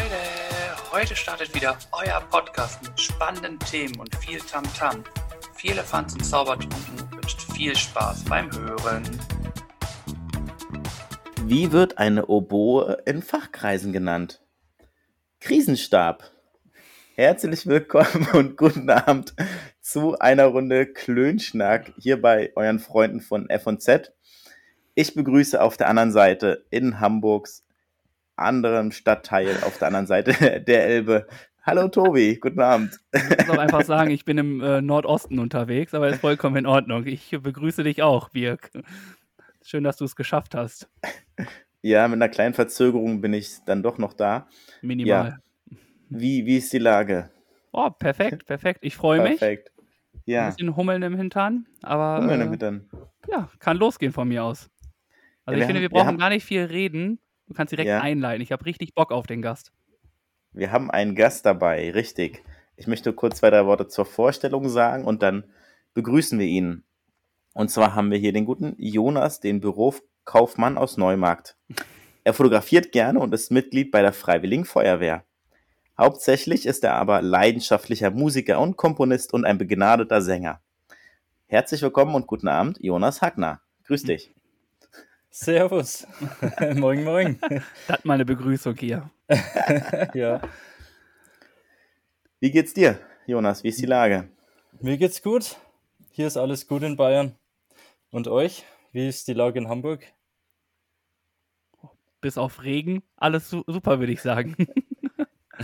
Leute, heute startet wieder euer Podcast mit spannenden Themen und viel Tamtam. -Tam. Viel Elefanz und Zaubertrunken wünscht viel Spaß beim Hören. Wie wird eine Oboe in Fachkreisen genannt? Krisenstab. Herzlich willkommen und guten Abend zu einer Runde Klönschnack hier bei euren Freunden von F&Z. Ich begrüße auf der anderen Seite in Hamburgs anderen Stadtteil auf der anderen Seite der Elbe. Hallo Tobi, guten Abend. Ich muss auch einfach sagen, ich bin im äh, Nordosten unterwegs, aber ist vollkommen in Ordnung. Ich begrüße dich auch, Birk. Schön, dass du es geschafft hast. Ja, mit einer kleinen Verzögerung bin ich dann doch noch da. Minimal. Ja. Wie, wie ist die Lage? Oh, perfekt, perfekt. Ich freue mich. Perfekt. Ja. Ein bisschen Hummeln im Hintern, aber. Hummeln im äh, Hintern. Ja, kann losgehen von mir aus. Also ja, ich finde, wir brauchen haben, gar nicht viel reden. Du kannst direkt ja. einleiten. Ich habe richtig Bock auf den Gast. Wir haben einen Gast dabei, richtig. Ich möchte kurz zwei, drei Worte zur Vorstellung sagen und dann begrüßen wir ihn. Und zwar haben wir hier den guten Jonas, den Bürokaufmann aus Neumarkt. Er fotografiert gerne und ist Mitglied bei der Freiwilligen Feuerwehr. Hauptsächlich ist er aber leidenschaftlicher Musiker und Komponist und ein begnadeter Sänger. Herzlich willkommen und guten Abend, Jonas Hackner. Grüß dich. Servus. moin, moin. Das mal eine Begrüßung hier. ja. Wie geht's dir, Jonas? Wie ist die Lage? Mir geht's gut. Hier ist alles gut in Bayern. Und euch? Wie ist die Lage in Hamburg? Bis auf Regen, alles su super, würde ich sagen.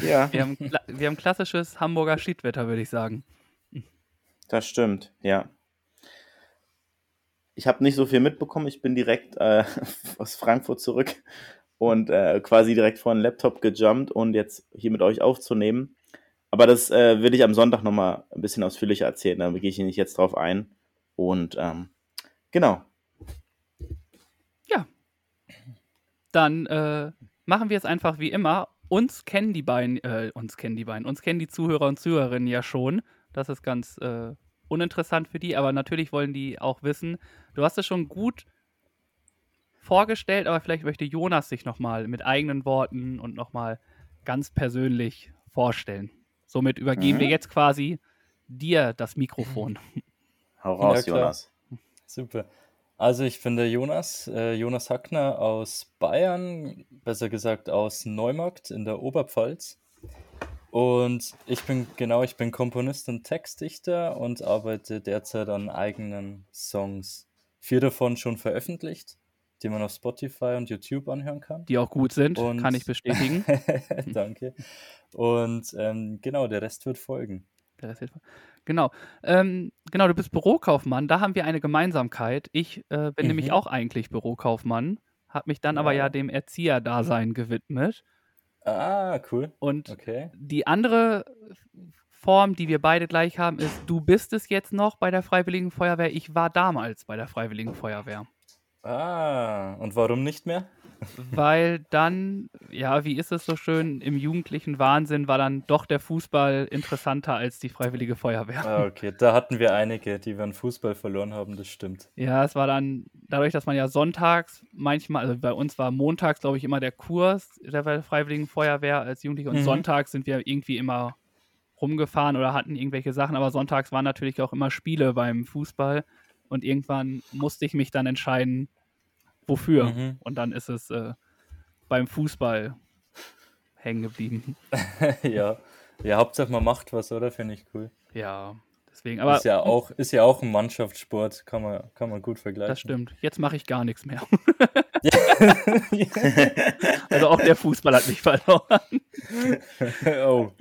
Ja. Wir haben, wir haben klassisches Hamburger Schiedwetter, würde ich sagen. Das stimmt, ja. Ich habe nicht so viel mitbekommen. Ich bin direkt äh, aus Frankfurt zurück und äh, quasi direkt vor den Laptop gejumpt und jetzt hier mit euch aufzunehmen. Aber das äh, will ich am Sonntag nochmal ein bisschen ausführlicher erzählen. Da gehe ich nicht jetzt drauf ein. Und ähm, genau. Ja. Dann äh, machen wir es einfach wie immer. Uns kennen die beiden, äh, uns kennen die beiden, uns kennen die Zuhörer und Zuhörerinnen ja schon. Das ist ganz äh, uninteressant für die, aber natürlich wollen die auch wissen. Du hast es schon gut vorgestellt, aber vielleicht möchte Jonas sich nochmal mit eigenen Worten und nochmal ganz persönlich vorstellen. Somit übergeben mhm. wir jetzt quasi dir das Mikrofon. Hau raus, ja, Jonas. Super. Also ich bin der Jonas, äh, Jonas Hackner aus Bayern, besser gesagt aus Neumarkt in der Oberpfalz. Und ich bin, genau, ich bin Komponist und Textdichter und arbeite derzeit an eigenen Songs. Vier davon schon veröffentlicht, die man auf Spotify und YouTube anhören kann. Die auch gut sind, und kann ich bestätigen. Danke. Und ähm, genau, der Rest wird folgen. Der Rest wird folgen. Genau. Ähm, genau, du bist Bürokaufmann. Da haben wir eine Gemeinsamkeit. Ich äh, bin mhm. nämlich auch eigentlich Bürokaufmann, habe mich dann ja. aber ja dem Erzieherdasein gewidmet. Ah, cool. Und okay. die andere Form, die wir beide gleich haben, ist, du bist es jetzt noch bei der Freiwilligen Feuerwehr. Ich war damals bei der Freiwilligen Feuerwehr. Ah, und warum nicht mehr? Weil dann, ja, wie ist es so schön, im jugendlichen Wahnsinn war dann doch der Fußball interessanter als die Freiwillige Feuerwehr. Ah, okay, da hatten wir einige, die wir an Fußball verloren haben, das stimmt. Ja, es war dann, dadurch, dass man ja sonntags manchmal, also bei uns war montags, glaube ich, immer der Kurs der Freiwilligen Feuerwehr als Jugendliche und mhm. sonntags sind wir irgendwie immer rumgefahren oder hatten irgendwelche Sachen, aber sonntags waren natürlich auch immer Spiele beim Fußball und irgendwann musste ich mich dann entscheiden, wofür. Mhm. Und dann ist es äh, beim Fußball hängen geblieben. ja. ja, Hauptsache man macht was, oder? Finde ich cool. Ja, deswegen. Aber, ist, ja auch, ist ja auch ein Mannschaftssport, kann man, kann man gut vergleichen. Das stimmt. Jetzt mache ich gar nichts mehr. also auch der Fußball hat mich verloren. oh.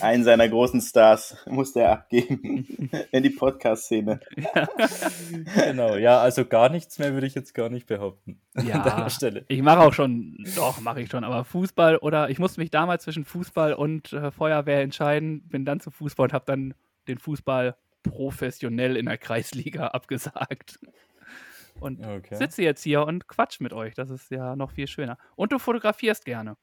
Einen seiner großen Stars musste er abgeben in die Podcast-Szene. Ja. Genau, ja, also gar nichts mehr würde ich jetzt gar nicht behaupten. Ja, ich mache auch schon, doch, mache ich schon, aber Fußball oder ich musste mich damals zwischen Fußball und äh, Feuerwehr entscheiden, bin dann zu Fußball und habe dann den Fußball professionell in der Kreisliga abgesagt und okay. sitze jetzt hier und quatsch mit euch. Das ist ja noch viel schöner. Und du fotografierst gerne.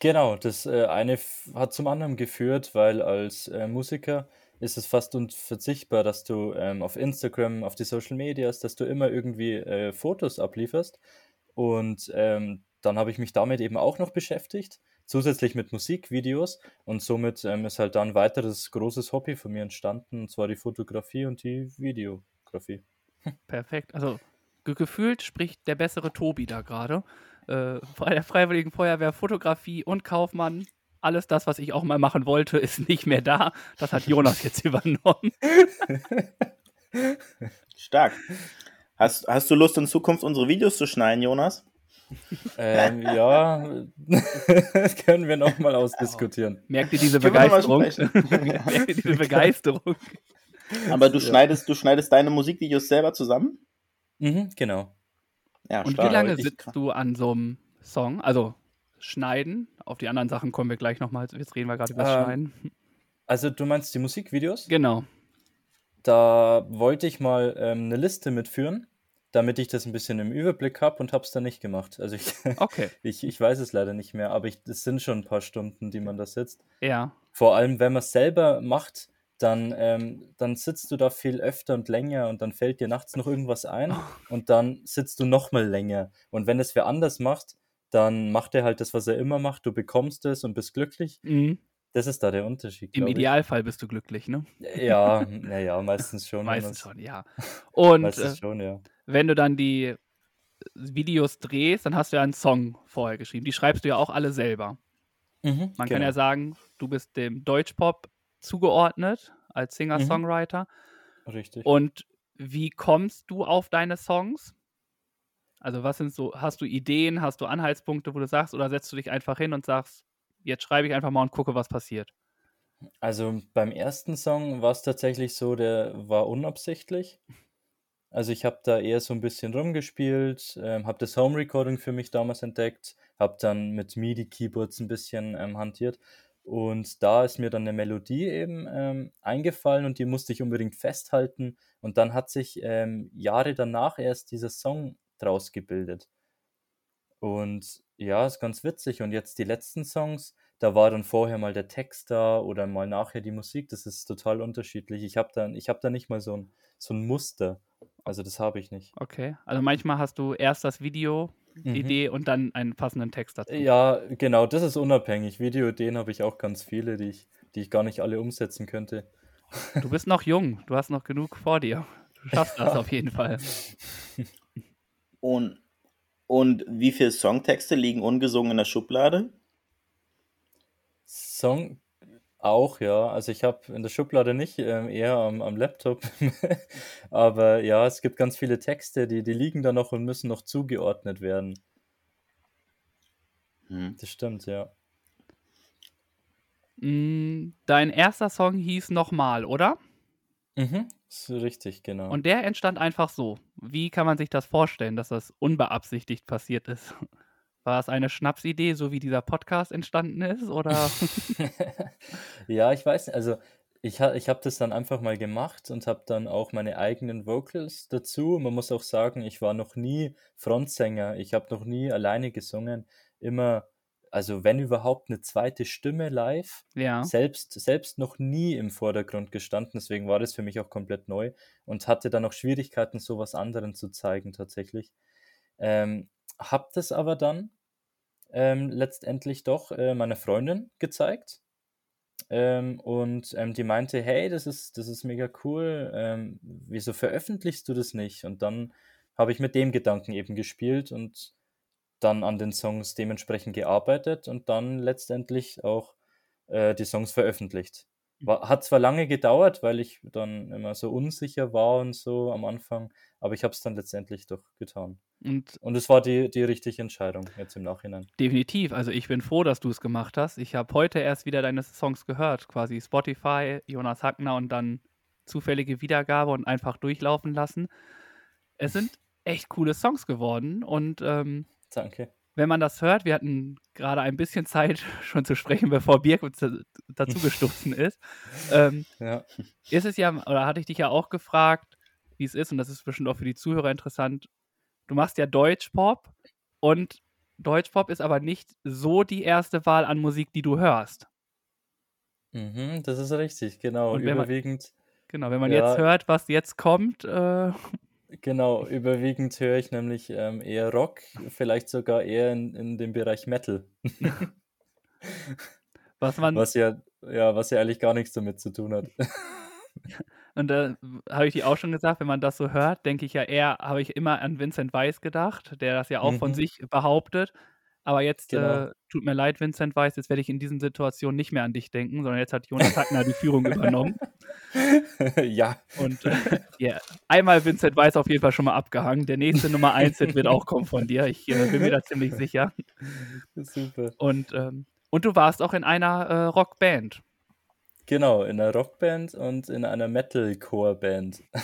Genau, das äh, eine hat zum anderen geführt, weil als äh, Musiker ist es fast unverzichtbar, dass du ähm, auf Instagram, auf die Social Medias, dass du immer irgendwie äh, Fotos ablieferst. Und ähm, dann habe ich mich damit eben auch noch beschäftigt. zusätzlich mit Musikvideos und somit ähm, ist halt dann ein weiteres großes Hobby von mir entstanden, und zwar die Fotografie und die Videografie. Perfekt. Also ge gefühlt spricht der bessere Tobi da gerade. Äh, bei der Freiwilligen Feuerwehr Fotografie und Kaufmann. Alles das, was ich auch mal machen wollte, ist nicht mehr da. Das hat Jonas jetzt übernommen. Stark. Hast, hast du Lust, in Zukunft unsere Videos zu schneiden, Jonas? Ähm, ja, das können wir nochmal ausdiskutieren. Merkt ihr diese Begeisterung? Merkt ihr diese Begeisterung? Aber du schneidest, du schneidest deine Musikvideos selber zusammen? Mhm, genau. Ja, Und stark. wie lange sitzt du an so einem Song? Also schneiden. Auf die anderen Sachen kommen wir gleich nochmal. Jetzt reden wir gerade über das Ähm, Schneiden. Also du meinst die Musikvideos? Genau. Da wollte ich mal ähm, eine Liste mitführen, damit ich das ein bisschen im Überblick habe und habe es dann nicht gemacht. Also ich, Okay. ich, ich weiß es leider nicht mehr, aber es sind schon ein paar Stunden, die man da sitzt. Ja. Vor allem, wenn man es selber macht, dann, ähm, dann sitzt du da viel öfter und länger und dann fällt dir nachts noch irgendwas ein und dann sitzt du noch mal länger. Und wenn es wer anders macht, dann macht er halt das, was er immer macht. Du bekommst es und bist glücklich. Mhm. Das ist da der Unterschied. Im Idealfall bist du glücklich, ne? Ja, naja, meistens schon. Meistens schon, ja. Und äh, Meistens schon, ja. wenn du dann die Videos drehst, dann hast du ja einen Song vorher geschrieben. Die schreibst du ja auch alle selber. Mhm, Man kann genau. ja sagen, du bist dem Deutschpop zugeordnet als Mhm. Singer-Songwriter. Richtig. Und wie kommst du auf deine Songs? Also was sind so, hast du Ideen, hast du Anhaltspunkte, wo du sagst, oder setzt du dich einfach hin und sagst, jetzt schreibe ich einfach mal und gucke, was passiert? Also beim ersten Song war es tatsächlich so, der war unabsichtlich. Also ich habe da eher so ein bisschen rumgespielt, ähm, habe das Home Recording für mich damals entdeckt, habe dann mit MIDI-Keyboards ein bisschen ähm, hantiert und da ist mir dann eine Melodie eben ähm, eingefallen und die musste ich unbedingt festhalten und dann hat sich ähm, Jahre danach erst dieser Song draus gebildet. Und ja, ist ganz witzig. Und jetzt die letzten Songs, da war dann vorher mal der Text da oder mal nachher die Musik. Das ist total unterschiedlich. Ich habe da, ich da nicht mal so ein, so ein Muster. Also das habe ich nicht. Okay. Also manchmal hast du erst das Video, Mhm. Idee und dann einen passenden Text dazu. Ja, genau, das ist unabhängig. Videoideen habe ich auch ganz viele, die ich, die ich gar nicht alle umsetzen könnte. Du bist noch jung, du hast noch genug vor dir. Du schaffst das auf jeden Fall. Und, und wie viele Songtexte liegen ungesungen in der Schublade? Song auch, ja. Also ich habe in der Schublade nicht, ähm, eher am, am Laptop. Aber ja, es gibt ganz viele Texte, die, die liegen da noch und müssen noch zugeordnet werden. Hm. Das stimmt, ja. Mm, Dein erster Song hieß Nochmal, oder? Mhm, ist richtig, genau. Und der entstand einfach so. Wie kann man sich das vorstellen, dass das unbeabsichtigt passiert ist? War es eine Schnapsidee, so wie dieser Podcast entstanden ist? Oder? ja, ich weiß nicht. Also ich, ha ich habe das dann einfach mal gemacht und habe dann auch meine eigenen Vocals dazu. Man muss auch sagen, ich war noch nie Frontsänger. Ich habe noch nie alleine gesungen. Immer, also wenn überhaupt eine zweite Stimme live. ja. Selbst, selbst noch nie im Vordergrund gestanden. Deswegen war das für mich auch komplett neu und hatte dann auch Schwierigkeiten, sowas anderen zu zeigen tatsächlich. Ähm, hab das aber dann ähm, letztendlich doch äh, meiner Freundin gezeigt. Ähm, und ähm, die meinte, hey, das ist, das ist mega cool, ähm, wieso veröffentlichst du das nicht? Und dann habe ich mit dem Gedanken eben gespielt und dann an den Songs dementsprechend gearbeitet und dann letztendlich auch äh, die Songs veröffentlicht. War, hat zwar lange gedauert, weil ich dann immer so unsicher war und so am Anfang, aber ich habe es dann letztendlich doch getan. Und Und es war die, die richtige Entscheidung jetzt im Nachhinein. definitiv. Also ich bin froh, dass du es gemacht hast. Ich habe heute erst wieder deine Songs gehört. Quasi Spotify, Jonas Hackner und dann zufällige Wiedergabe und einfach durchlaufen lassen. Es sind echt coole Songs geworden. Und ähm, Danke. Wenn man das hört, wir hatten gerade ein bisschen Zeit schon zu sprechen, bevor Birk uns da- dazugestoßen ist. Ähm, Ja. ist es ja, oder hatte ich dich ja auch gefragt, wie es ist, und das ist bestimmt auch für die Zuhörer interessant. Du machst ja Deutschpop und Deutschpop ist aber nicht so die erste Wahl an Musik, die du hörst. Mhm, das ist richtig, genau. Und wenn man- Überwiegend, Genau, wenn man Ja. jetzt hört, was jetzt kommt, äh, genau, überwiegend höre ich nämlich ähm, eher Rock, vielleicht sogar eher in, in dem Bereich Metal. Was man. Was ja, ja, was ja eigentlich gar nichts damit zu tun hat. Und da habe ich dir auch schon gesagt, wenn man das so hört, denke ich ja eher, habe ich immer an Vincent Weiss gedacht, der das ja auch von Mhm. sich behauptet. Aber jetzt Genau. äh, tut mir leid, Vincent Weiss, jetzt werde ich in diesen Situationen nicht mehr an dich denken, sondern jetzt hat Jonas Hackner die Führung übernommen. ja, Und äh, ja, einmal Vincent Weiss auf jeden Fall schon mal abgehangen. Der nächste Nummer 1 Hit wird auch kommen von dir. Ich äh, bin mir da ziemlich sicher. super. Und, ähm, und du warst auch in einer äh, Rockband. Genau, in einer Rockband und in einer Metalcore-Band.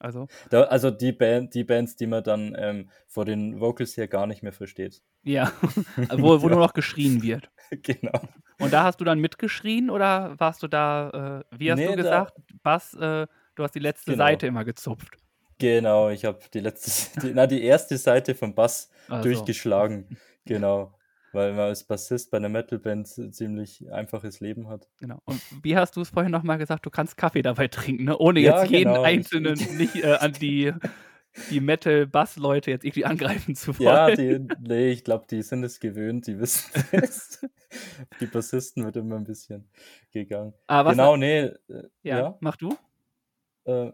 Also, Da, also die Band, die Bands, die man dann ähm, vor den Vocals her gar nicht mehr versteht. ja, wo, wo nur noch geschrien wird. genau. Und da hast du dann mitgeschrien oder warst du da, äh, wie hast Nee, du da- gesagt, Bass, äh, du hast die letzte Genau. Seite immer gezupft. Genau, ich habe die letzte, die, na, die erste Seite vom Bass Also, durchgeschlagen. Genau. Weil man als Bassist bei einer Metalband ziemlich einfaches Leben hat. genau. Und wie hast du es vorhin nochmal gesagt, du kannst Kaffee dabei trinken, ne? ohne Ja, jetzt jeden genau. einzelnen nicht äh, an die, die Metal-Bass-Leute jetzt irgendwie angreifen zu wollen. Ja, die, nee, ich glaube, die sind es gewöhnt, die wissen es. Die Bassisten wird immer ein bisschen gegangen. Was, genau, nee, äh, ja, ja. mach du? Äh,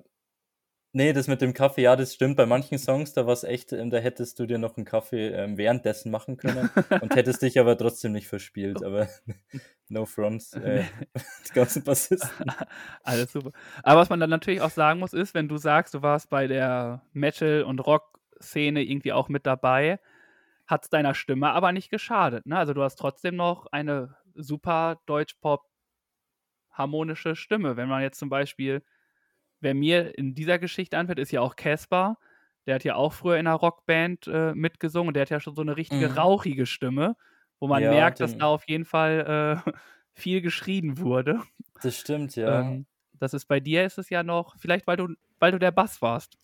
nee, das mit dem Kaffee, ja, das stimmt. Bei manchen Songs, da war es echt, ähm, da hättest du dir noch einen Kaffee ähm, währenddessen machen können und hättest dich aber trotzdem nicht verspielt. Aber no fronts, äh, die ganzen Bassisten. Alles super. Aber was man dann natürlich auch sagen muss, ist, wenn du sagst, du warst bei der Metal- und Rock-Szene irgendwie auch mit dabei, hat es deiner Stimme aber nicht geschadet. Ne? Also du hast trotzdem noch eine super Deutsch-Pop-harmonische Stimme. Wenn man jetzt zum Beispiel, wer mir in dieser Geschichte anfällt, ist ja auch Casper. Der hat ja auch früher in einer Rockband äh, mitgesungen und der hat ja schon so eine richtige Mhm. rauchige Stimme, wo man Ja, merkt, dass da auf jeden Fall äh, viel geschrien wurde. Das stimmt, ja. Ähm, das ist bei dir ist es ja noch, vielleicht weil du, weil du der Bass warst.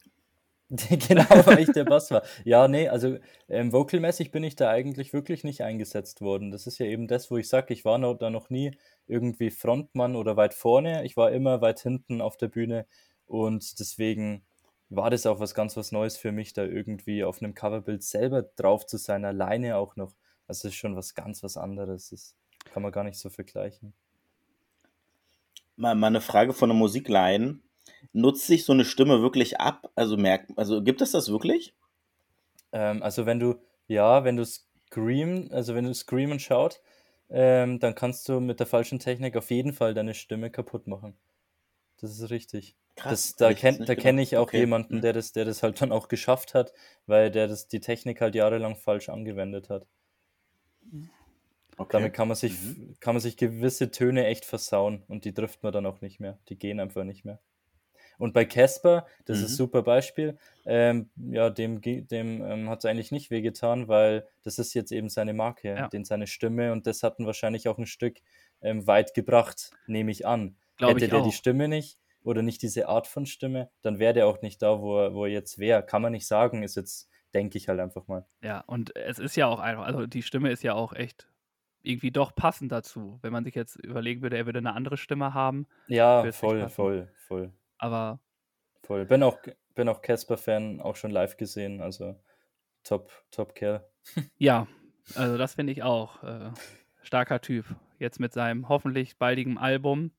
genau, weil ich der Bass war. Ja, nee, also ähm, vocalmäßig bin ich da eigentlich wirklich nicht eingesetzt worden. Das ist ja eben das, wo ich sage, ich war noch, da noch nie irgendwie Frontmann oder weit vorne. Ich war immer weit hinten auf der Bühne und deswegen war das auch was ganz was Neues für mich, da irgendwie auf einem Coverbild selber drauf zu sein, alleine auch noch. Also das ist schon was ganz was anderes. Das kann man gar nicht so vergleichen. Mal, mal eine Frage von der Musikline. Nutzt sich so eine Stimme wirklich ab? Also merkt, also gibt es das wirklich? Ähm, also wenn du, ja, wenn du Scream, also wenn du Screamen schaut, ähm, dann kannst du mit der falschen Technik auf jeden Fall deine Stimme kaputt machen. Das ist richtig. Das, da kenn, nicht da kenne gedacht. ich auch Okay. jemanden, Hm. der das, der das halt dann auch geschafft hat, weil der das, die Technik halt jahrelang falsch angewendet hat. Okay. Damit kann man sich, Mhm. kann man sich gewisse Töne echt versauen und die trifft man dann auch nicht mehr. Die gehen einfach nicht mehr. Und bei Casper, das ist Mhm. ein super Beispiel, ähm, ja, dem, dem ähm, hat es eigentlich nicht wehgetan, weil das ist jetzt eben seine Marke, Ja. den seine Stimme und das hat ihn wahrscheinlich auch ein Stück ähm, weit gebracht, nehme ich an. Glaube Hätte ich der auch. die Stimme nicht oder nicht diese Art von Stimme, dann wäre der auch nicht da, wo er, wo er jetzt wäre. Kann man nicht sagen, ist jetzt, denke ich halt einfach mal. Ja, und es ist ja auch einfach, also die Stimme ist ja auch echt irgendwie doch passend dazu. Wenn man sich jetzt überlegen würde, er würde eine andere Stimme haben, Ja, voll, voll, voll. aber Voll. Bin auch, bin auch Casper-Fan, auch schon live gesehen, also top, top Kerl. ja, also das finde ich auch. Äh, starker Typ. Jetzt mit seinem hoffentlich baldigen Album.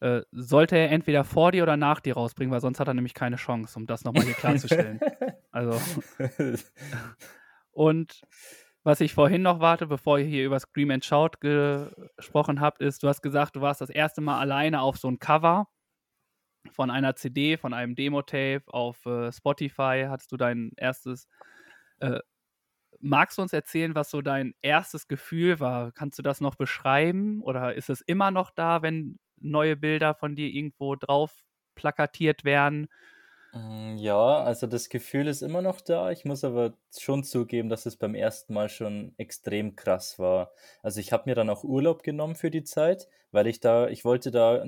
Äh, sollte er entweder vor dir oder nach dir rausbringen, weil sonst hat er nämlich keine Chance, um das nochmal hier klarzustellen. Also, und was ich vorhin noch warte, bevor ihr hier über Scream and Shout gesprochen habt, ist, du hast gesagt, du warst das erste Mal alleine auf so ein Cover von einer CD, von einem Demo-Tape auf äh, Spotify, hattest du dein erstes. Äh, magst du uns erzählen, was so dein erstes Gefühl war? Kannst du das noch beschreiben? Oder ist es immer noch da, wenn neue Bilder von dir irgendwo drauf plakatiert werden? Mm, Ja, also das Gefühl ist immer noch da. Ich muss aber schon zugeben, dass es beim ersten Mal schon extrem krass war. Also ich habe mir dann auch Urlaub genommen für die Zeit, weil ich da, ich wollte da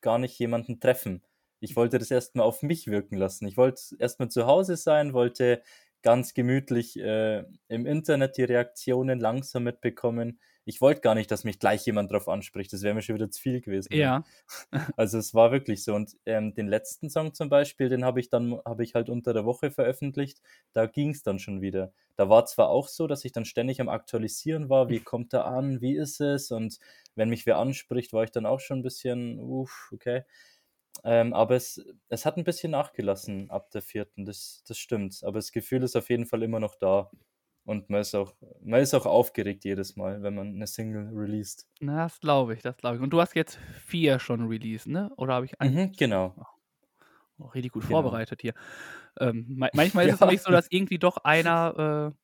gar nicht jemanden treffen. Ich wollte das erstmal auf mich wirken lassen. Ich wollte erstmal zu Hause sein, wollte ganz gemütlich äh, im Internet die Reaktionen langsam mitbekommen. Ich wollte gar nicht, dass mich gleich jemand drauf anspricht. Das wäre mir schon wieder zu viel gewesen. ne? Ja. Also es war wirklich so. Und ähm, den letzten Song zum Beispiel, den habe ich dann, habe ich halt unter der Woche veröffentlicht. Da ging es dann schon wieder. Da war zwar auch so, dass ich dann ständig am Aktualisieren war, wie kommt er an, wie ist es? Und wenn mich wer anspricht, war ich dann auch schon ein bisschen, uff, okay. Ähm, aber es, es hat ein bisschen nachgelassen ab der vierten, das, das stimmt. Aber das Gefühl ist auf jeden Fall immer noch da. Und man ist auch, man ist auch aufgeregt jedes Mal, wenn man eine Single released. Na, das glaube ich, das glaube ich. Und du hast jetzt vier schon released, ne? Oder habe ich einen? Mhm, genau. Oh, richtig gut Genau. vorbereitet hier. Ähm, ma- manchmal ist es Ja. nämlich so, dass irgendwie doch einer, äh,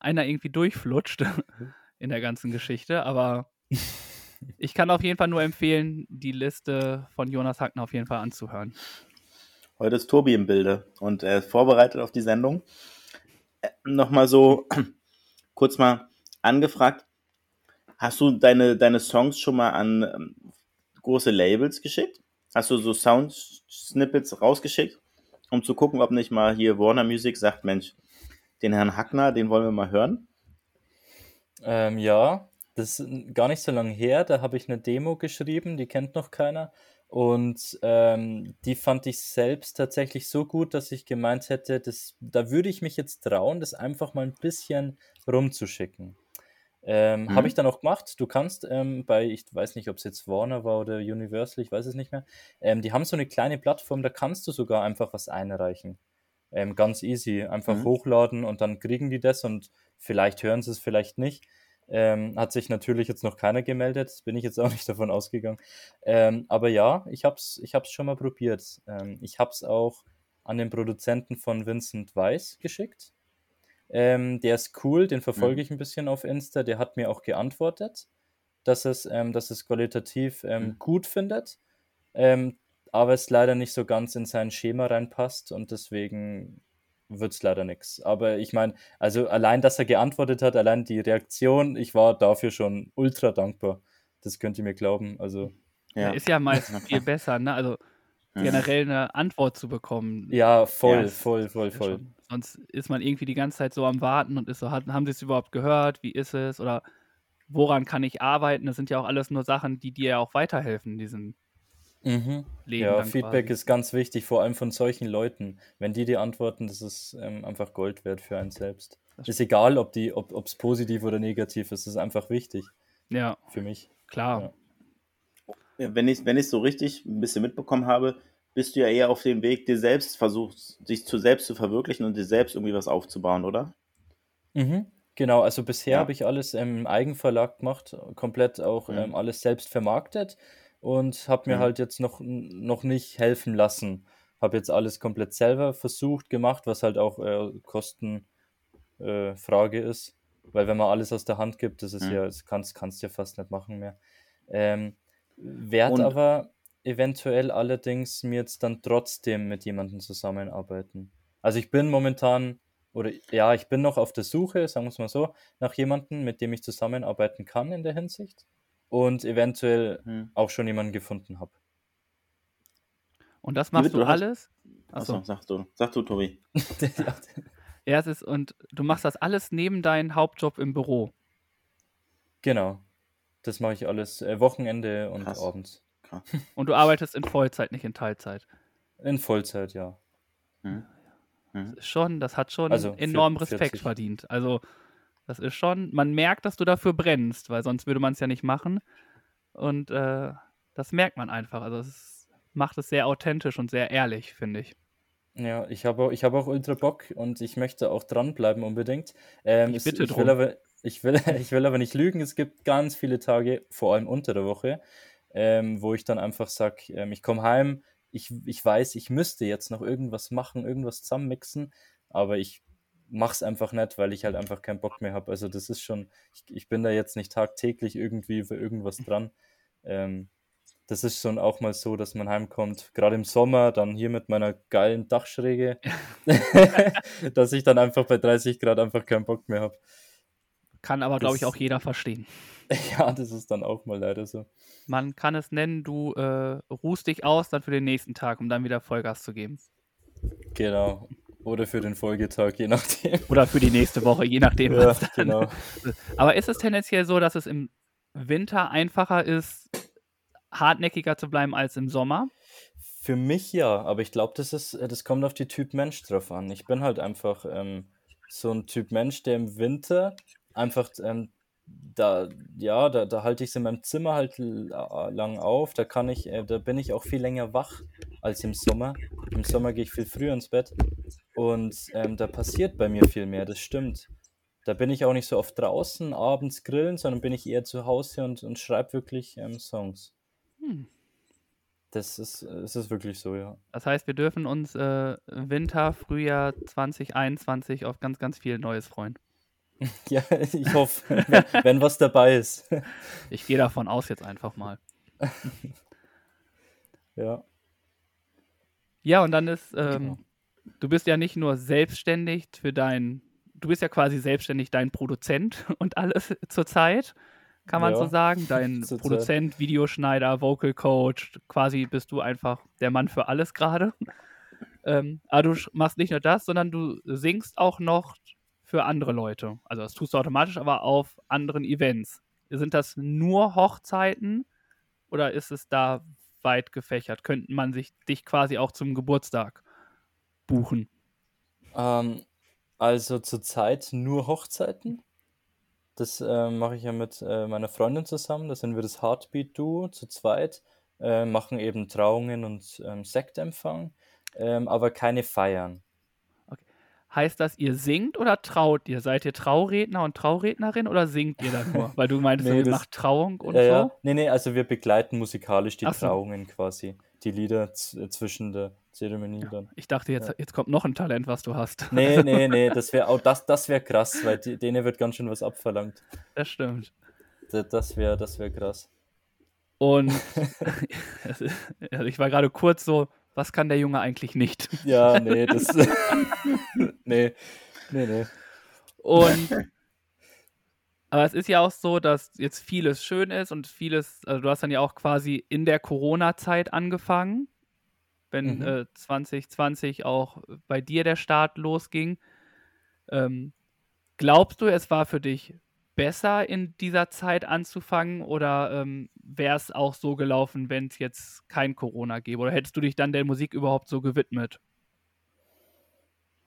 einer irgendwie durchflutscht in der ganzen Geschichte, aber ich kann auf jeden Fall nur empfehlen, die Liste von Jonas Hackner auf jeden Fall anzuhören. Heute ist Tobi im Bilde und er ist vorbereitet auf die Sendung. Nochmal so kurz mal angefragt. Hast du deine, deine Songs schon mal an ähm, große Labels geschickt? Hast du so Sound-Snippets rausgeschickt, um zu gucken, ob nicht mal hier Warner Music sagt, Mensch, den Herrn Hackner, den wollen wir mal hören? Ähm, ja, das ist gar nicht so lange her. Da habe ich eine Demo geschrieben, die kennt noch keiner. Und ähm, die fand ich selbst tatsächlich so gut, dass ich gemeint hätte, das, da würde ich mich jetzt trauen, das einfach mal ein bisschen rumzuschicken. Ähm, Mhm. Habe ich dann auch gemacht. Du kannst ähm, bei, ich weiß nicht, ob es jetzt Warner war oder Universal, ich weiß es nicht mehr. Ähm, die haben so eine kleine Plattform, da kannst du sogar einfach was einreichen. Ähm, ganz easy. Einfach Mhm. hochladen und dann kriegen die das und vielleicht hören sie es, vielleicht nicht. Ähm, hat sich natürlich jetzt noch keiner gemeldet, bin ich jetzt auch nicht davon ausgegangen. Ähm, aber ja, ich habe es ich hab's schon mal probiert. Ähm, ich habe es auch an den Produzenten von Vincent Weiss geschickt. Ähm, der ist cool, den verfolge Mhm. ich ein bisschen auf Insta. Der hat mir auch geantwortet, dass es, ähm, dass es qualitativ ähm, Mhm. gut findet, aber es leider nicht so ganz in sein Schema reinpasst und deswegen wird es leider nichts. Aber ich meine, also allein, dass er geantwortet hat, allein die Reaktion, ich war dafür schon ultra dankbar. Das könnt ihr mir glauben. Also, Ja. Ist ja meist viel besser, ne? Also generell eine Antwort zu bekommen. ja, voll, Ja. voll, voll, voll. schon- Sonst ist man irgendwie die ganze Zeit so am Warten und ist so, hat, haben sie es überhaupt gehört? Wie ist es? Oder woran kann ich arbeiten? Das sind ja auch alles nur Sachen, die dir ja auch weiterhelfen in diesem Mhm. Leben. Ja, Feedback quasi. ist ganz wichtig, vor allem von solchen Leuten. Wenn die dir antworten, das ist ähm, einfach Gold wert für einen selbst. Das Ist egal, ob die, ob es positiv oder negativ ist, das ist einfach wichtig Ja, für mich. klar. Ja. Wenn ich wenn ich so richtig ein bisschen mitbekommen habe, bist du ja eher auf dem Weg, dir selbst versuchst, dich zu selbst zu verwirklichen und dir selbst irgendwie was aufzubauen, oder? Mhm. Genau, also bisher Ja. habe ich alles im Eigenverlag gemacht, komplett auch Mhm. ähm, alles selbst vermarktet und habe mir Mhm. halt jetzt noch, noch nicht helfen lassen. Habe jetzt alles komplett selber versucht, gemacht, was halt auch äh, Kostenfrage äh, ist. Weil wenn man alles aus der Hand gibt, das ist Mhm. ja, das kannst, kannst du ja fast nicht machen mehr. Ähm, werd aber eventuell allerdings mir jetzt dann trotzdem mit jemandem zusammenarbeiten. Also ich bin momentan, oder ja, ich bin noch auf der Suche, sagen wir es mal so, nach jemandem, mit dem ich zusammenarbeiten kann in der Hinsicht und eventuell Hm. auch schon jemanden gefunden habe. Und das machst du hast- alles? Achso, Achso. sag du, sag du, Tobi. Ja, es ist, und du machst das alles neben deinem Hauptjob im Büro. genau. Das mache ich alles äh, Wochenende und Krass. abends. Krass. Und du arbeitest in Vollzeit, nicht in Teilzeit. In Vollzeit, ja. Hm. Das Hm. ist schon, das hat schon Also enormen Respekt 40. verdient. Also, das ist schon, man merkt, dass du dafür brennst, weil sonst würde man es ja nicht machen. Und äh, das merkt man einfach. Also, es macht es sehr authentisch und sehr ehrlich, finde ich. Ja, ich habe auch, ich habe auch ultra Bock und ich möchte auch dranbleiben unbedingt. Ähm, Ich bitte ich will drum. aber, ich will, ich will aber nicht lügen. Es gibt ganz viele Tage, vor allem unter der Woche, ähm, wo ich dann einfach sage, ähm, ich komme heim, ich, ich weiß, ich müsste jetzt noch irgendwas machen, irgendwas zusammenmixen, aber ich mache es einfach nicht, weil ich halt einfach keinen Bock mehr habe. Also das ist schon, ich, ich bin da jetzt nicht tagtäglich irgendwie für irgendwas dran. Ähm, das ist schon auch mal so, dass man heimkommt, gerade im Sommer, dann hier mit meiner geilen Dachschräge, dass ich dann einfach bei 30 Grad einfach keinen Bock mehr habe. Kann aber, glaube ich, auch jeder verstehen. Ja, das ist dann auch mal leider so. Man kann es nennen, du äh, ruhst dich aus dann für den nächsten Tag, um dann wieder Vollgas zu geben. Genau. Oder für den Folgetag, je nachdem. Oder für die nächste Woche, je nachdem. Ja, genau. Aber ist es tendenziell so, dass es im Winter einfacher ist, hartnäckiger zu bleiben als im Sommer? Für mich ja, aber ich glaube, das ist, das kommt auf die Typ Mensch drauf an. Ich bin halt einfach ähm, so ein Typ Mensch, der im Winter einfach ähm, da, ja, da, da halte ich es in meinem Zimmer halt lang auf. Da kann ich, äh, da bin ich auch viel länger wach als im Sommer. Im Sommer gehe ich viel früher ins Bett und ähm, da passiert bei mir viel mehr, das stimmt. Da bin ich auch nicht so oft draußen, abends grillen, sondern bin ich eher zu Hause und, und schreibe wirklich ähm, Songs. Hm. Das ist, es ist wirklich so, ja. Das heißt, wir dürfen uns äh, Winter, Frühjahr 2021 auf ganz, ganz viel Neues freuen. Ja, ich hoffe, wenn, wenn was dabei ist. Ich gehe davon aus jetzt einfach mal. Ja. Ja, und dann ist, ähm, Genau. du bist ja nicht nur selbstständig für dein, du bist ja quasi selbstständig dein Produzent und alles zurzeit, kann man Ja, so sagen. Dein. Produzent, Videoschneider, Vocal Coach, quasi bist du einfach der Mann für alles gerade. Ähm, aber du machst nicht nur das, sondern du singst auch noch für andere Leute. Also das tust du automatisch, aber auf anderen Events. Sind das nur Hochzeiten oder ist es da weit gefächert? Könnte man sich dich quasi auch zum Geburtstag buchen? Ähm, also zurzeit nur Hochzeiten. Das äh, mache ich ja mit äh, meiner Freundin zusammen. Da sind wir das Heartbeat-Duo zu zweit. Äh, machen eben Trauungen und ähm, Sektempfang, ähm, aber keine Feiern. Heißt das, ihr singt oder traut ihr? Seid ihr Trauredner und Traurednerin oder singt ihr da nur? Weil du meintest, Nee, ihr das- macht Trauung und Ja, so. ja. Nee, nee, also wir begleiten musikalisch die Ach so. Trauungen quasi. Die Lieder z- zwischen der Zeremonie dann. Ich dachte, jetzt, Ja. jetzt kommt noch ein Talent, was du hast. Nee, nee, nee, das wäre auch das, das wäre krass, weil die, denen wird ganz schön was abverlangt. Das stimmt. Das, das wäre das wär krass. Und also ich war gerade kurz so, was kann der Junge eigentlich nicht? Ja, nee, das. nee, nee, nee. Und aber es ist ja auch so, dass jetzt vieles schön ist und vieles, also du hast dann ja auch quasi in der Corona-Zeit angefangen, wenn Mhm. äh, 2020 auch bei dir der Start losging. Ähm, glaubst du, es war für dich besser in dieser Zeit anzufangen oder ähm, wäre es auch so gelaufen, wenn es jetzt kein Corona gäbe? Oder hättest du dich dann der Musik überhaupt so gewidmet?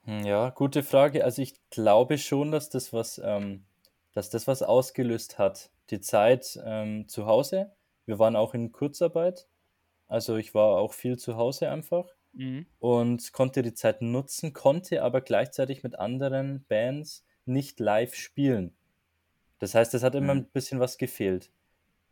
Hm, Ja, gute Frage. Also ich glaube schon, dass das was, ähm, dass das was ausgelöst hat. Die Zeit ähm, zu Hause. Wir waren auch in Kurzarbeit. Also ich war auch viel zu Hause einfach Mhm. und konnte die Zeit nutzen, konnte aber gleichzeitig mit anderen Bands nicht live spielen. Das heißt, es hat immer ein bisschen was gefehlt.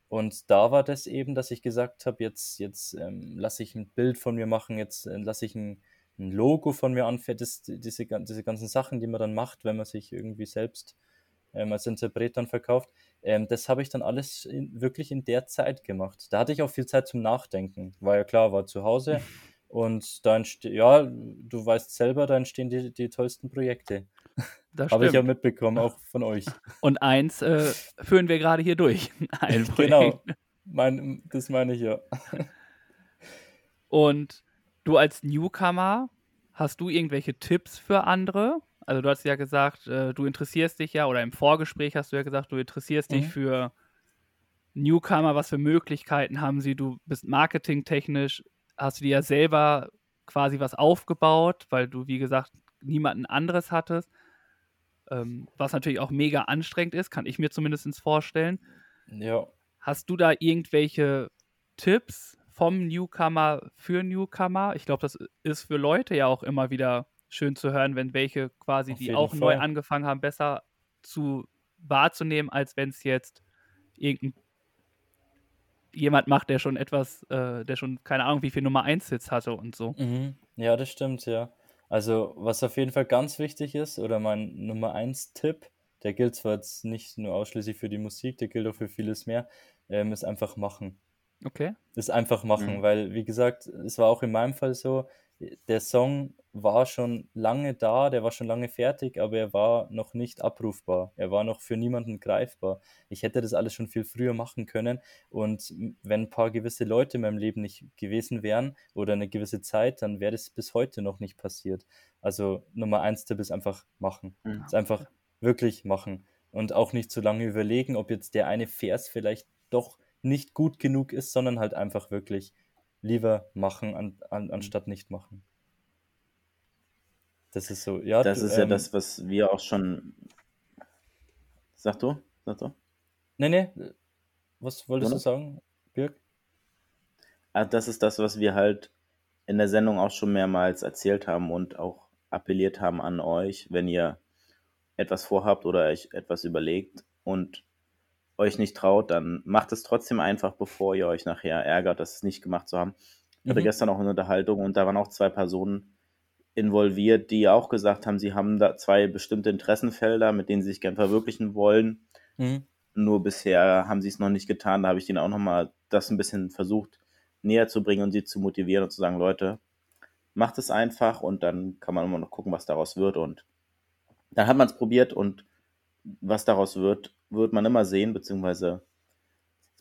Und da war das eben, dass ich gesagt habe, jetzt, jetzt ähm, lasse ich ein Bild von mir machen, jetzt äh, lasse ich ein, ein Logo von mir anfertigen, das- diese, diese ganzen Sachen, die man dann macht, wenn man sich irgendwie selbst ähm, als Interpret dann verkauft. Ähm, das habe ich dann alles in, wirklich in der Zeit gemacht. Da hatte ich auch viel Zeit zum Nachdenken. War ja klar, war zu Hause und da entsteht, ja, du weißt selber, da entstehen die, die tollsten Projekte. Das Habe ich ja mitbekommen, auch von euch. Und eins äh, führen wir gerade hier durch. Genau, mein, das meine ich ja. Und du als Newcomer, hast du irgendwelche Tipps für andere? Also du hast ja gesagt, äh, du interessierst dich ja, oder im Vorgespräch hast du ja gesagt, du interessierst dich Mhm. für Newcomer, was für Möglichkeiten haben sie? Du bist marketingtechnisch, hast du dir ja selber quasi was aufgebaut, weil du, wie gesagt, niemanden anderes hattest. Ähm, was natürlich auch mega anstrengend ist, kann ich mir zumindest vorstellen. Ja, Hast du da irgendwelche Tipps vom Newcomer für Newcomer? Ich glaube, das ist für Leute ja auch immer wieder schön zu hören, wenn welche quasi, Auf die auch neu Fall. angefangen haben, besser zu wahrzunehmen, als wenn es jetzt irgendein jemand macht, der schon etwas, äh, der schon keine Ahnung, wie viel Nummer 1 Hits hatte und so. mhm. ja, das stimmt, ja. Also, was auf jeden Fall ganz wichtig ist, oder mein Nummer 1 Tipp, der gilt zwar jetzt nicht nur ausschließlich für die Musik, der gilt auch für vieles mehr, ähm, ist einfach machen. Okay. Das einfach machen, Mhm. weil, wie gesagt, es war auch in meinem Fall so, der Song war schon lange da, der war schon lange fertig, aber er war noch nicht abrufbar. Er war noch für niemanden greifbar. Ich hätte das alles schon viel früher machen können und wenn ein paar gewisse Leute in meinem Leben nicht gewesen wären oder eine gewisse Zeit, dann wäre das bis heute noch nicht passiert. Also Nummer eins Tipp ist einfach machen. Mhm. Ist einfach wirklich machen. Und auch nicht zu lange überlegen, ob jetzt der eine Vers vielleicht doch nicht gut genug ist, sondern halt einfach wirklich lieber machen, an, an, anstatt nicht machen. Das ist so, ja. Das du, ist ja ähm, das, was wir auch schon. Sag du? Sag du? Nee, nee. Was wolltest Oder? du sagen, Birg? Ah, Das ist das, was wir halt in der Sendung auch schon mehrmals erzählt haben und auch appelliert haben an euch, wenn ihr etwas vorhabt oder euch etwas überlegt und euch nicht traut, dann macht es trotzdem einfach, bevor ihr euch nachher ärgert, das es nicht gemacht zu haben. Ich hatte Mhm. gestern auch eine Unterhaltung und da waren auch zwei Personen involviert, die auch gesagt haben, sie haben da zwei bestimmte Interessenfelder, mit denen sie sich gern verwirklichen wollen. Mhm. Nur bisher haben sie es noch nicht getan. Da habe ich denen auch nochmal das ein bisschen versucht näher zu bringen und sie zu motivieren und zu sagen, Leute, macht es einfach und dann kann man immer noch gucken, was daraus wird. Und dann hat man es probiert und was daraus wird, wird man immer sehen, beziehungsweise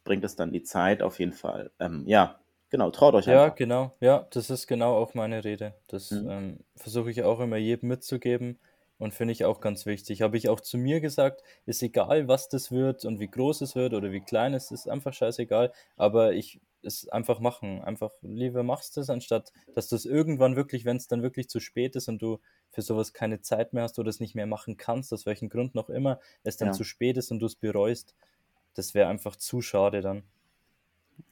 bringt es dann die Zeit auf jeden Fall. Ähm, ja, genau, traut euch Ja, einfach. genau. Ja, das ist genau auch meine Rede. Das Mhm. ähm, versuche ich auch immer jedem mitzugeben und finde ich auch ganz wichtig. Habe ich auch zu mir gesagt, ist egal, was das wird und wie groß es wird oder wie klein es ist, einfach scheißegal. Aber ich es einfach machen. Einfach lieber machst es, anstatt dass du es irgendwann wirklich, wenn es dann wirklich zu spät ist und du für sowas keine Zeit mehr hast oder es nicht mehr machen kannst, aus welchem Grund noch immer, es dann Ja. zu spät ist und du es bereust. Das wäre einfach zu schade dann.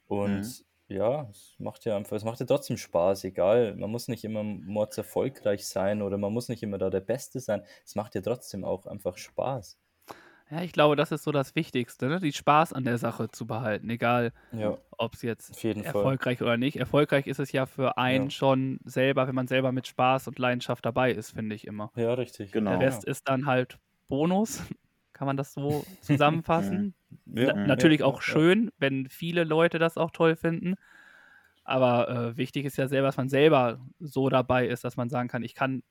Und Mhm. ja, es macht ja einfach, es macht ja trotzdem Spaß, egal. Man muss nicht immer mords erfolgreich sein oder man muss nicht immer da der Beste sein. Es macht ja trotzdem auch einfach Spaß. Ja, ich glaube, das ist so das Wichtigste, ne? die Spaß an der Sache zu behalten, egal Ja, ob es jetzt jeden Fall. erfolgreich oder nicht. Erfolgreich ist es ja für einen Ja. schon selber, wenn man selber mit Spaß und Leidenschaft dabei ist, finde ich immer. Ja, richtig. Genau. Der Rest ist dann halt Bonus. Kann man das so zusammenfassen? Ja, Na, Mhm. natürlich ja, auch ja. schön, wenn viele Leute das auch toll finden. Aber äh, wichtig ist ja selber, dass man selber so dabei ist, dass man sagen kann, ich kann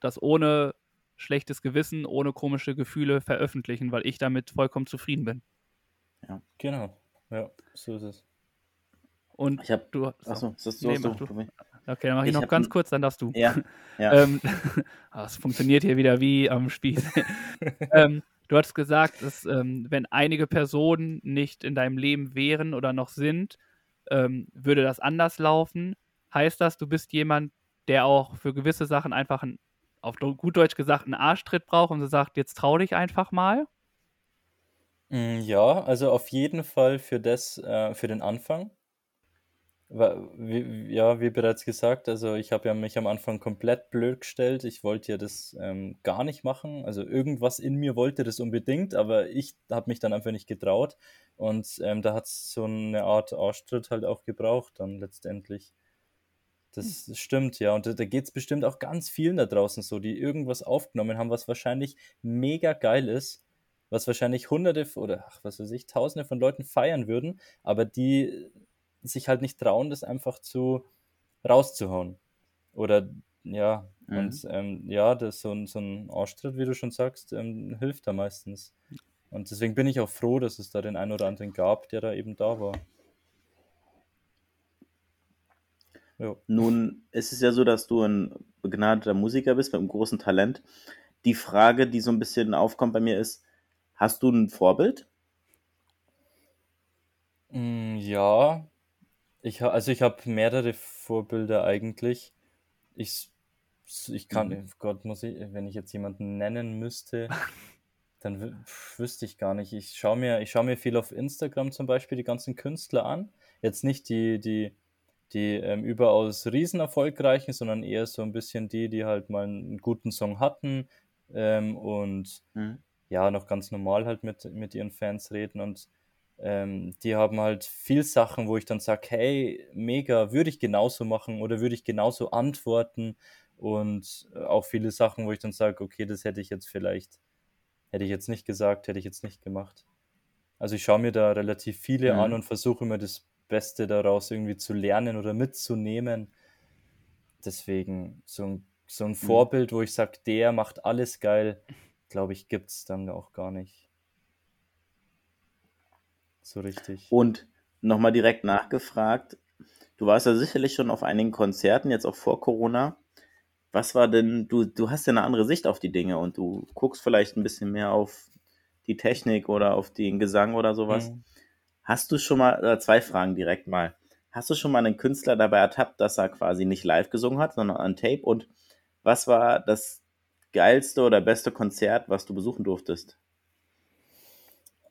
das ohne schlechtes Gewissen, ohne komische Gefühle veröffentlichen, weil ich damit vollkommen zufrieden bin. Genau. Ja, so ist es. Und Ich habe, du. so. achso, ist das so, Nee, so, du. Okay, dann mache ich, Ich noch hab ganz kurz, dann darfst du. Ja, ja. Ähm, ah, es funktioniert hier wieder wie am Spieß. ähm, du hast gesagt, dass ähm, wenn einige Personen nicht in deinem Leben wären oder noch sind, ähm, würde das anders laufen. Heißt das, du bist jemand, der auch für gewisse Sachen einfach ein, auf gut Deutsch gesagt einen Arschtritt braucht und so sagt, jetzt trau dich einfach mal? Mm, Ja, also auf jeden Fall für das, äh, für den Anfang. Wie, ja, wie bereits gesagt, also ich habe ja mich am Anfang komplett blöd gestellt. Ich wollte ja das ähm, gar nicht machen. Also irgendwas in mir wollte das unbedingt, aber ich habe mich dann einfach nicht getraut. Und ähm, da hat es so eine Art Arschtritt halt auch gebraucht dann letztendlich. Das stimmt, ja. Und da, da geht es bestimmt auch ganz vielen da draußen so, die irgendwas aufgenommen haben, was wahrscheinlich mega geil ist, was wahrscheinlich hunderte oder ach, was weiß ich, tausende von Leuten feiern würden, aber die sich halt nicht trauen, das einfach zu rauszuhauen. Oder ja, Mhm. und ähm, ja, das, so, ein- so ein Arschtritt, wie du schon sagst, ähm, hilft da meistens. Und deswegen bin ich auch froh, dass es da den einen oder anderen gab, der da eben da war. Ja. Nun ist es ja so, dass du ein begnadeter Musiker bist mit einem großen Talent. Die Frage, die so ein bisschen aufkommt bei mir ist, hast du ein Vorbild? Mm, Ja, ich, also ich habe mehrere Vorbilder eigentlich. Ich, ich kann, Mhm. Gott, muss ich, wenn ich jetzt jemanden nennen müsste, dann wüsste ich gar nicht. Ich schaue mir, ich schaue mir viel auf Instagram zum Beispiel die ganzen Künstler an. Jetzt nicht die, die, die ähm, überaus riesen erfolgreichen, sondern eher so ein bisschen die, die halt mal einen guten Song hatten ähm, und Mhm. ja, noch ganz normal halt mit, mit ihren Fans reden und ähm, die haben halt viel Sachen, wo ich dann sage, hey, mega, würde ich genauso machen oder würde ich genauso antworten und äh, auch viele Sachen, wo ich dann sage, okay, das hätte ich jetzt vielleicht, hätte ich jetzt nicht gesagt, hätte ich jetzt nicht gemacht. Also ich schaue mir da relativ viele Mhm. an und versuche immer das Beste daraus irgendwie zu lernen oder mitzunehmen. Deswegen so ein, so ein Vorbild, wo ich sage, der macht alles geil, glaube ich, gibt es dann auch gar nicht. So richtig. Und nochmal direkt nachgefragt, du warst ja sicherlich schon auf einigen Konzerten, jetzt auch vor Corona. was war denn, du, du hast ja eine andere Sicht auf die Dinge und du guckst vielleicht ein bisschen mehr auf die Technik oder auf den Gesang oder sowas. Mhm. Hast du schon mal, äh, zwei Fragen direkt mal. Hast du schon mal einen Künstler dabei ertappt, dass er quasi nicht live gesungen hat, sondern an Tape? Und was war das geilste oder beste Konzert, was du besuchen durftest?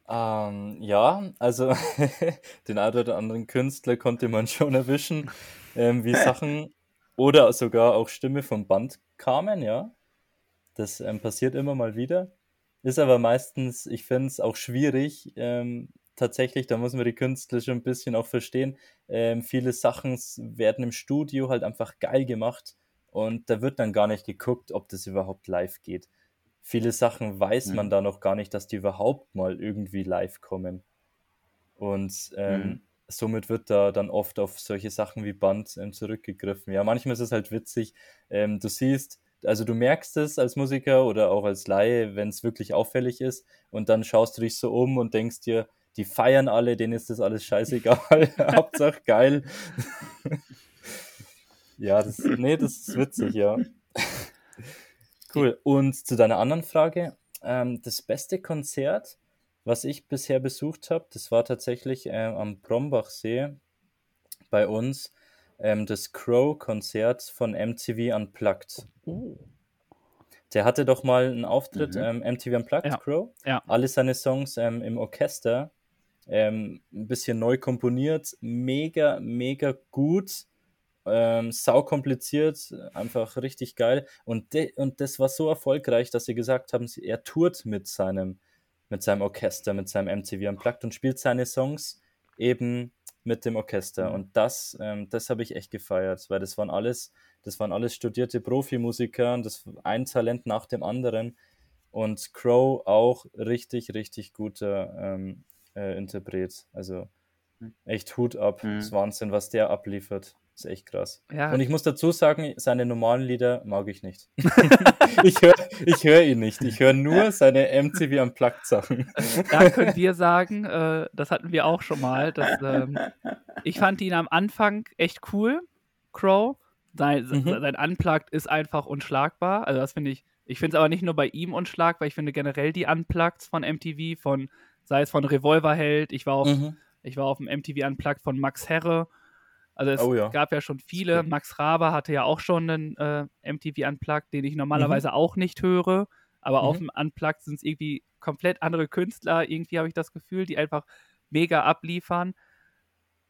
Ähm, ja, also den einen oder anderen Künstler konnte man schon erwischen, ähm, wie Sachen oder sogar auch Stimme vom Band kamen, ja. Das ähm, passiert immer mal wieder. Ist aber meistens, ich finde es auch schwierig, ähm, tatsächlich, da muss man die Künstler schon ein bisschen auch verstehen. Ähm, viele Sachen werden im Studio halt einfach geil gemacht und da wird dann gar nicht geguckt, ob das überhaupt live geht. Viele Sachen weiß man Mhm. da noch gar nicht, dass die überhaupt mal irgendwie live kommen. Und ähm, Mhm. somit wird da dann oft auf solche Sachen wie Band ähm, zurückgegriffen. Ja, manchmal ist es halt witzig. Ähm, du siehst, also du merkst es als Musiker oder auch als Laie, wenn es wirklich auffällig ist, und dann schaust du dich so um und denkst dir, die feiern alle, denen ist das alles scheißegal. Hauptsache geil. ja, das, nee, das ist witzig, ja. Cool. Und zu deiner anderen Frage, ähm, das beste Konzert, was ich bisher besucht habe, das war tatsächlich ähm, am Brombachsee bei uns ähm, das Crow-Konzert von MTV Unplugged. Oh. Der hatte doch mal einen Auftritt, Mhm. ähm, MTV Unplugged, Ja. Crow. Ja. Alle seine Songs ähm, im Orchester, ähm, ein bisschen neu komponiert, mega, mega gut, ähm, sau kompliziert, einfach richtig geil. Und, de und das war so erfolgreich, dass sie gesagt haben, er tourt mit seinem, mit seinem Orchester, mit seinem MTV Unplugged und spielt seine Songs eben mit dem Orchester. Mhm. Und das, ähm, das habe ich echt gefeiert, weil das waren alles, das waren alles studierte Profimusiker und das ein Talent nach dem anderen. Und Crow auch richtig, richtig guter ähm, äh, Interpret. Also echt Hut ab. Mhm. Das ist Wahnsinn, was der abliefert. Das ist echt krass. Ja, Und ich muss dazu sagen, seine normalen Lieder mag ich nicht. ich höre ich hör ihn nicht. Ich höre nur seine MTV Unplugged Sachen. da können wir sagen, äh, das hatten wir auch schon mal. Dass, ähm, ich fand ihn am Anfang echt cool, Crow. Sein, Mhm. sein Unplugged ist einfach unschlagbar. Also das finde ich, ich finde es aber nicht nur bei ihm unschlagbar, ich finde generell die Unplugged von MTV, von, sei es von Revolverheld, ich war auf, Mhm. ich war auf dem MTV Unplugged von Max Herre. Also es Oh ja. gab ja schon viele. Stimmt. Max Raber hatte ja auch schon einen äh, MTV Unplugged, den ich normalerweise Mhm. auch nicht höre. Aber auf Mhm. dem Unplugged sind es irgendwie komplett andere Künstler. Irgendwie habe ich das Gefühl, die einfach mega abliefern.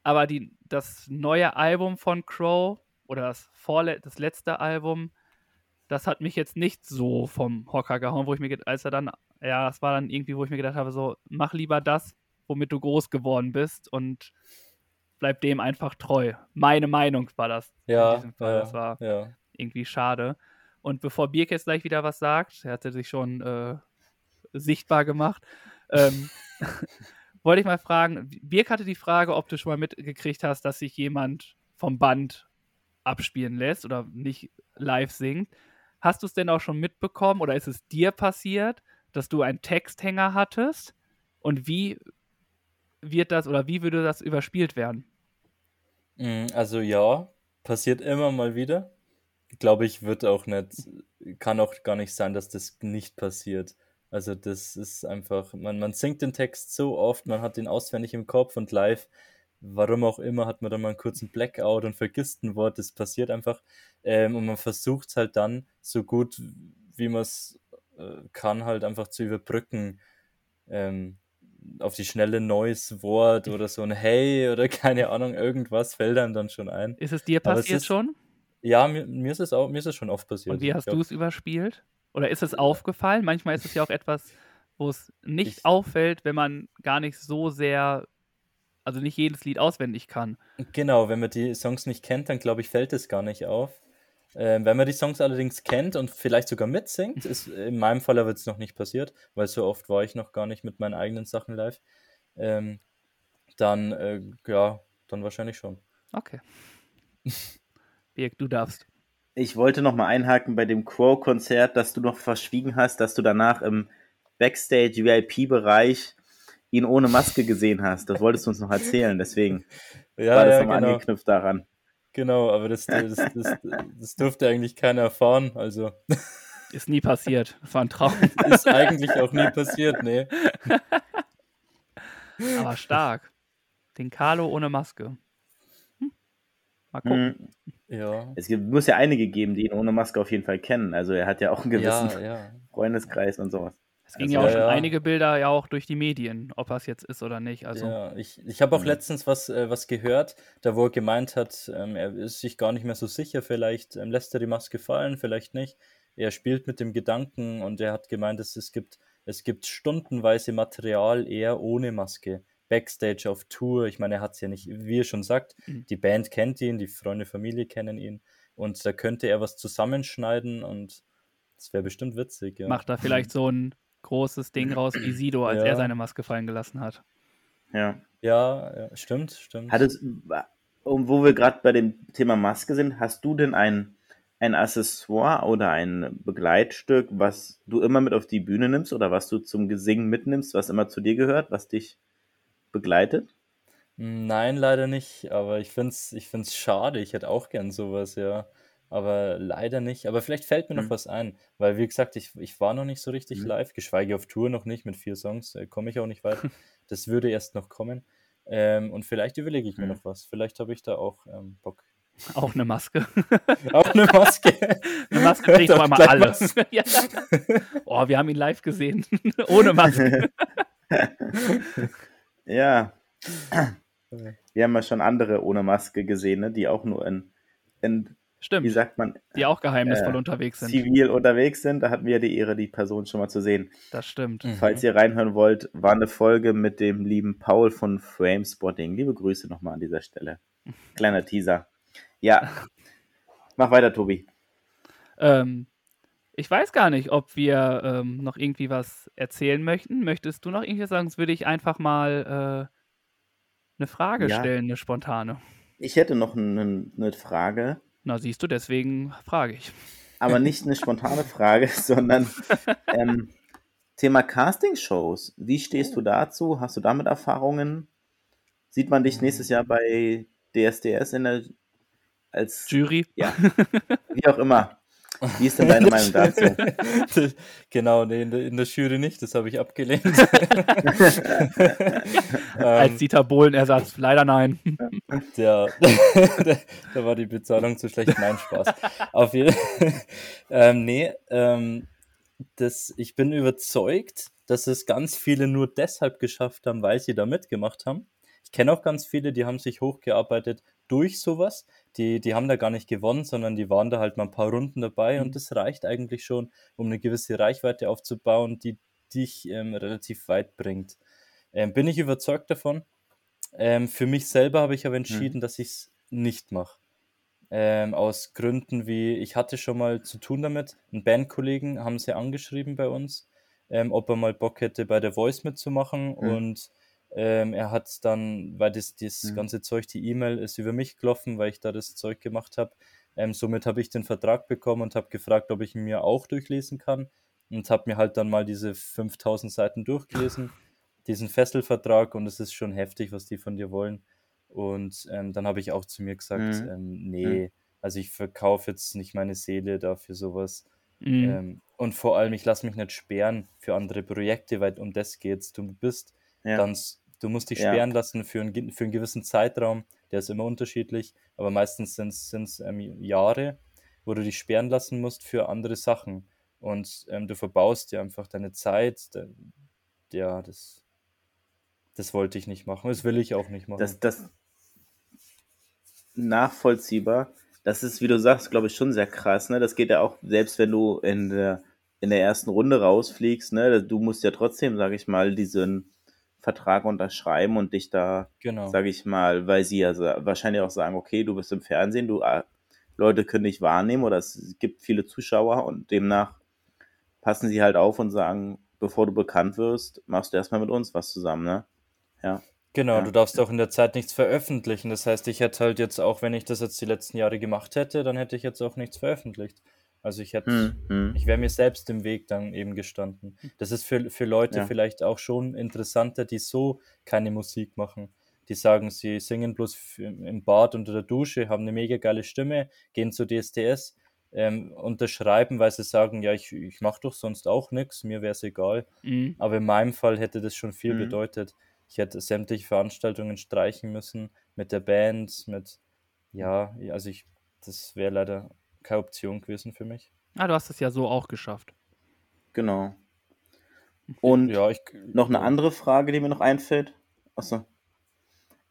Aber die, das neue Album von Crow oder das, vorle das letzte Album, das hat mich jetzt nicht so vom Hocker gehauen, wo ich mir, als er dann, ja, das war dann irgendwie, wo ich mir gedacht habe, so, mach lieber das, womit du groß geworden bist und bleib dem einfach treu. Meine Meinung war das Ja, in diesem Fall. ja, Das war ja. irgendwie schade. Und bevor Birk jetzt gleich wieder was sagt, er hatte sich schon äh, sichtbar gemacht, ähm, wollte ich mal fragen, Birk hatte die Frage, ob du schon mal mitgekriegt hast, dass sich jemand vom Band abspielen lässt oder nicht live singt. Hast du es denn auch schon mitbekommen oder ist es dir passiert, dass du einen Texthänger hattest? Und wie wird das oder wie würde das überspielt werden? Mm, Also ja, passiert immer mal wieder. Glaube ich, wird auch nicht, kann auch gar nicht sein, dass das nicht passiert. Also das ist einfach, man, man singt den Text so oft, man hat ihn auswendig im Kopf und live, warum auch immer, hat man dann mal einen kurzen Blackout und vergisst ein Wort, das passiert einfach. Ähm, und man versucht es halt dann so gut, wie man es kann, halt einfach zu überbrücken. Ähm, auf die schnelle neues Wort oder so ein Hey oder keine Ahnung, irgendwas fällt einem dann schon ein. Ist es dir Aber es passiert ist- schon? Ja, mir, mir ist es auch, mir ist es schon oft passiert. Und wie hast du es überspielt? Oder ist es aufgefallen? Manchmal ist es ja auch etwas, wo es nicht Ich- auffällt, wenn man gar nicht so sehr, also nicht jedes Lied auswendig kann. Genau, wenn man die Songs nicht kennt, dann glaube ich, fällt es gar nicht auf. Ähm, wenn man die Songs allerdings kennt und vielleicht sogar mitsingt, ist in meinem Fall aber jetzt noch nicht passiert, weil so oft war ich noch gar nicht mit meinen eigenen Sachen live. Ähm, dann, äh, ja, dann wahrscheinlich schon. Okay. Birg, du darfst. Ich wollte noch mal einhaken bei dem Crow-Konzert, dass du noch verschwiegen hast, dass du danach im Backstage-VIP-Bereich ihn ohne Maske gesehen hast. Das wolltest du uns noch erzählen, deswegen Ja, war das ja, nochmal genau. angeknüpft daran. Genau, aber das, das, das, das durfte eigentlich keiner erfahren. Also Ist nie passiert. Das war ein Traum. ist eigentlich auch nie passiert, nee. Aber stark. Den Carlo ohne Maske. Hm. Mal gucken. Mhm. Ja. Es gibt, muss ja einige geben, die ihn ohne Maske auf jeden Fall kennen. Also er hat ja auch einen gewissen Ja, ja. Freundeskreis und sowas. Es ging Also, ja auch schon ja. einige Bilder ja auch durch die Medien, ob es jetzt ist oder nicht. Also Ja, ich, ich habe auch Mhm. letztens was, äh, was gehört, da wo er gemeint hat, ähm, er ist sich gar nicht mehr so sicher, vielleicht ähm, lässt er die Maske fallen, vielleicht nicht. Er spielt mit dem Gedanken und er hat gemeint, dass es gibt, es gibt stundenweise Material eher ohne Maske. Backstage auf Tour, ich meine, er hat es ja nicht, wie er schon sagt, Mhm. die Band kennt ihn, die Freunde, Familie kennen ihn und da könnte er was zusammenschneiden und das wäre bestimmt witzig, ja. macht da vielleicht so ein großes Ding raus wie Sido, als Ja. er seine Maske fallen gelassen hat. Ja. Ja, ja, stimmt, stimmt. Hat es, und wo wir gerade bei dem Thema Maske sind, hast du denn ein, ein Accessoire oder ein Begleitstück, was du immer mit auf die Bühne nimmst oder was du zum Gesingen mitnimmst, was immer zu dir gehört, was dich begleitet? Nein, leider nicht, aber ich find's, ich find's schade. Ich hätte auch gern sowas, ja. Aber leider nicht. Aber vielleicht fällt mir noch Mhm. was ein, weil wie gesagt, ich, ich war noch nicht so richtig Mhm. live, geschweige auf Tour noch nicht mit vier Songs, äh, komme ich auch nicht weit. Das würde erst noch kommen. Ähm, und vielleicht überlege ich mir Mhm. noch was. Vielleicht habe ich da auch ähm, Bock. Auch eine Maske. Auch eine Maske. Eine Maske kriegt doch einmal alles. ja. Oh, wir haben ihn live gesehen. Ohne Maske. Ja. Wir haben ja schon andere ohne Maske gesehen, ne, die auch nur in, in wie Stimmt. sagt man, Die auch geheimnisvoll äh, unterwegs sind. zivil unterwegs sind. Da hatten wir die Ehre, die Person schon mal zu sehen. Das stimmt. Mhm. Falls ihr reinhören wollt, war eine Folge mit dem lieben Paul von Framespotting. Liebe Grüße nochmal an dieser Stelle. Kleiner Teaser. Ja. Mach weiter, Tobi. Ähm, ich weiß gar nicht, ob wir ähm, noch irgendwie was erzählen möchten. Möchtest du noch irgendwas sagen? Sonst würde ich einfach mal äh, eine Frage Ja. stellen, eine spontane. Ich hätte noch eine, eine Frage, Na, siehst du, deswegen frage ich. aber nicht eine spontane Frage, sondern ähm, Thema Castingshows. Wie stehst du dazu? Hast du damit Erfahrungen? Sieht man dich nächstes Jahr bei DSDS in der als Jury? ja, wie auch immer. Wie ist denn deine Meinung dazu? genau, nee, in der, in der Jury nicht, das habe ich abgelehnt. Als Ähm, Dieter Bohlen-Ersatz. Leider nein. Der, da war die Bezahlung zu schlecht. Nein, Spaß. Auf jeden ähm, Nee, ähm, das, ich bin überzeugt, dass es ganz viele nur deshalb geschafft haben, weil sie da mitgemacht haben. Ich kenne auch ganz viele, die haben sich hochgearbeitet durch sowas. Die, die haben da gar nicht gewonnen, sondern die waren da halt mal ein paar Runden dabei und das reicht eigentlich schon, um eine gewisse Reichweite aufzubauen, die dich ähm, relativ weit bringt. Ähm, bin ich überzeugt davon. Ähm, für mich selber habe ich aber entschieden, dass ich es nicht mache. Ähm, aus Gründen wie, ich hatte schon mal zu tun damit, einen Bandkollegen haben sie angeschrieben bei uns, ähm, ob er mal Bock hätte, bei der Voice mitzumachen Mhm. und ähm, er hat dann, weil das, das Mhm. ganze Zeug, die E-Mail ist über mich gelaufen, weil ich da das Zeug gemacht habe. Ähm, somit habe ich den Vertrag bekommen und habe gefragt, ob ich ihn mir auch durchlesen kann und habe mir halt dann mal diese 5000 Seiten durchgelesen, diesen Fesselvertrag und es ist schon heftig, was die von dir wollen. Und ähm, dann habe ich auch zu mir gesagt, Mhm. ähm, nee, also ich verkaufe jetzt nicht meine Seele da für sowas. Mhm. Ähm, und vor allem, ich lasse mich nicht sperren für andere Projekte, weil um das geht's. Du bist Ja. dann, du musst dich Ja. sperren lassen für, ein, ge- für einen gewissen Zeitraum, der ist immer unterschiedlich, aber meistens sind es ähm, Jahre, wo du dich sperren lassen musst für andere Sachen. Und ähm, du verbaust dir einfach deine Zeit. De, ja, das, das wollte ich nicht machen. Das will ich auch nicht machen. Das, das nachvollziehbar. Das ist, wie du sagst, glaube ich, schon sehr krass. Ne? Das geht ja auch, selbst wenn du in der, in der ersten Runde rausfliegst, ne? du musst ja trotzdem, sage ich mal, diesen Vertrag unterschreiben und dich da, genau. sage ich mal, weil sie ja sa- wahrscheinlich auch sagen, okay, du bist im Fernsehen, du äh, Leute können dich wahrnehmen oder es gibt viele Zuschauer und demnach passen sie halt auf und sagen, bevor du bekannt wirst, machst du erstmal mit uns was zusammen, ne? Ja. Genau, Ja. du darfst auch in der Zeit nichts veröffentlichen. Das heißt, ich hätte halt jetzt auch, wenn ich das jetzt die letzten Jahre gemacht hätte, dann hätte ich jetzt auch nichts veröffentlicht. Also ich hätte, Hm, hm. ich wäre mir selbst im Weg dann eben gestanden. Das ist für, für Leute Ja. vielleicht auch schon interessanter, die so keine Musik machen. die sagen, sie singen bloß im Bad unter der Dusche, haben eine mega geile Stimme, gehen zu DSDS, ähm, unterschreiben, weil sie sagen, ja, ich, ich mache doch sonst auch nichts, mir wäre es egal. Mhm. Aber in meinem Fall hätte das schon viel mhm. bedeutet. Ich hätte sämtliche Veranstaltungen streichen müssen mit der Band, mit, ja, also ich, das wäre leider keine Option gewesen für mich. Ah, du hast es ja so auch geschafft. Genau. Und ja, ich, noch eine andere Frage, die mir noch einfällt. Achso.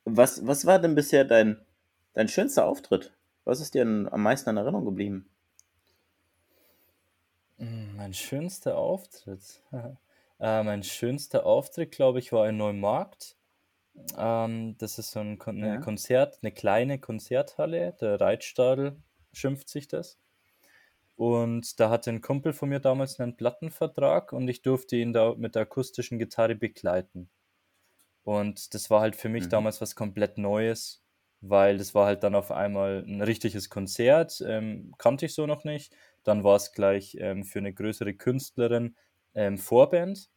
Was, was war denn bisher dein, dein schönster Auftritt? Was ist dir am meisten in Erinnerung geblieben? Hm, mein schönster Auftritt. äh, mein schönster Auftritt, glaube ich, war in Neumarkt. Ähm, das ist so ein Kon ja. Konzert, eine kleine Konzerthalle. Der Reitstadel schimpft sich das. Und da hatte ein Kumpel von mir damals einen Plattenvertrag und ich durfte ihn da mit der akustischen Gitarre begleiten. Und das war halt für mich mhm. damals was komplett Neues, weil das war halt dann auf einmal ein richtiges Konzert, ähm, kannte ich so noch nicht. Dann war es gleich ähm, für eine größere Künstlerin ähm, Vorband.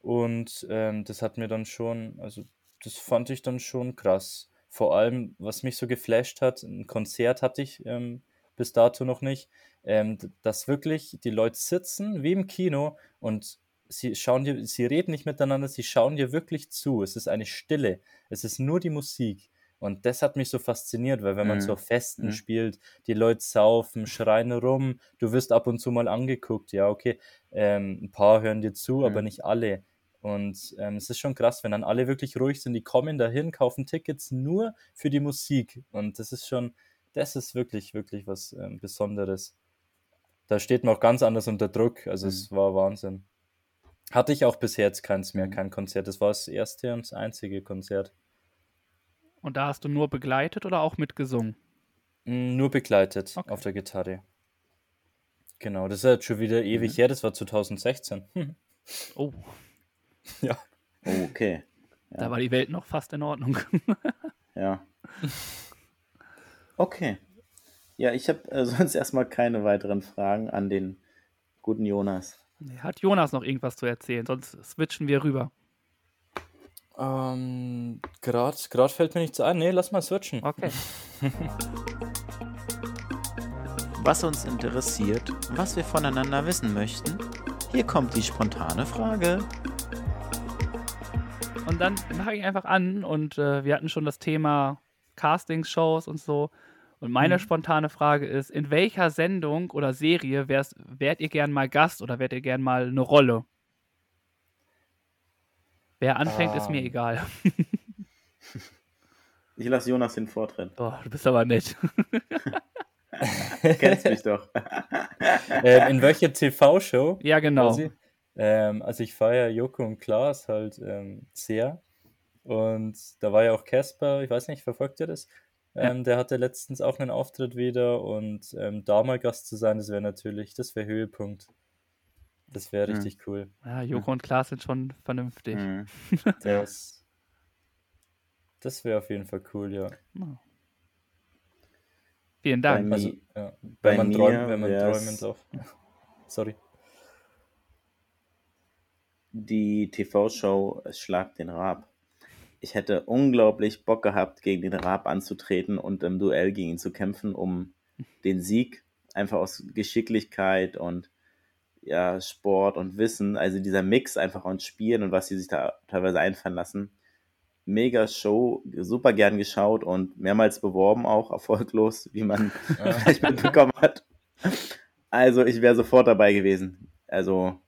Und ähm, das hat mir dann schon, also das fand ich dann schon krass. Vor allem, was mich so geflasht hat, ein Konzert hatte ich ähm, bis dato noch nicht, ähm, dass wirklich die Leute sitzen wie im Kino und sie schauen dir, sie reden nicht miteinander, sie schauen dir wirklich zu. Es ist eine Stille. Es ist nur die Musik. Und das hat mich so fasziniert, weil wenn man mhm. so Festen mhm. spielt, die Leute saufen, schreien rum, du wirst ab und zu mal angeguckt, ja, okay, ähm, ein paar hören dir zu, mhm. aber nicht alle. Und ähm, es ist schon krass, wenn dann alle wirklich ruhig sind, die kommen dahin, kaufen Tickets nur für die Musik. Und das ist schon, das ist wirklich, wirklich was ähm, Besonderes. Da steht man auch ganz anders unter Druck. Also es mhm. war Wahnsinn. Hatte ich auch bisher jetzt keins mehr, mhm. kein Konzert. Das war das erste und das einzige Konzert. Und da hast du nur begleitet oder auch mitgesungen? Mm, nur begleitet okay. auf der Gitarre. Genau, das ist jetzt schon wieder ewig mhm. her, das war 2016. Hm. Oh. Ja. Oh, okay. Ja. Da war die Welt noch fast in Ordnung. ja. Okay. Ja, ich habe äh, sonst erstmal keine weiteren Fragen an den guten Jonas. Hat Jonas noch irgendwas zu erzählen? Sonst switchen wir rüber. Ähm, gerade fällt mir nichts ein. Nee, lass mal switchen. Okay. was uns interessiert, was wir voneinander wissen möchten, hier kommt die spontane Frage. Und dann fange ich einfach an und äh, wir hatten schon das Thema Castingshows und so. Und meine mhm. spontane Frage ist, in welcher Sendung oder Serie wärst, wärt ihr gern mal Gast oder wärt ihr gern mal eine Rolle? Wer anfängt, um. ist mir ähm. egal. ich lasse Jonas den Vortritt. Oh, du bist aber nett. Kennst mich doch. äh, in welcher TV-Show? Ja, genau. Ähm, also ich feiere Joko und Klaas halt ähm, sehr. Und da war ja auch Casper, ich weiß nicht, verfolgt ihr das? Ähm, ja. Der hatte letztens auch einen Auftritt wieder und ähm, da mal Gast zu sein, das wäre natürlich, das wäre Höhepunkt. Das wäre mhm. richtig cool. Ja, Joko und Klaas sind schon vernünftig. Mhm. Das, das wäre auf jeden Fall cool, ja. Oh. Vielen Dank. Also, ja, wenn man träumt, wenn man träumen darf. Sorry. Die TV-Show Schlag den Rab. Ich hätte unglaublich Bock gehabt, gegen den Rab anzutreten und im Duell gegen ihn zu kämpfen, um den Sieg. Einfach aus Geschicklichkeit und ja, Sport und Wissen, also dieser Mix einfach und Spielen und was sie sich da teilweise einfallen lassen. Mega Show, super gern geschaut und mehrmals beworben auch, erfolglos, wie man ja. vielleicht mitbekommen hat. Also ich wäre sofort dabei gewesen. Also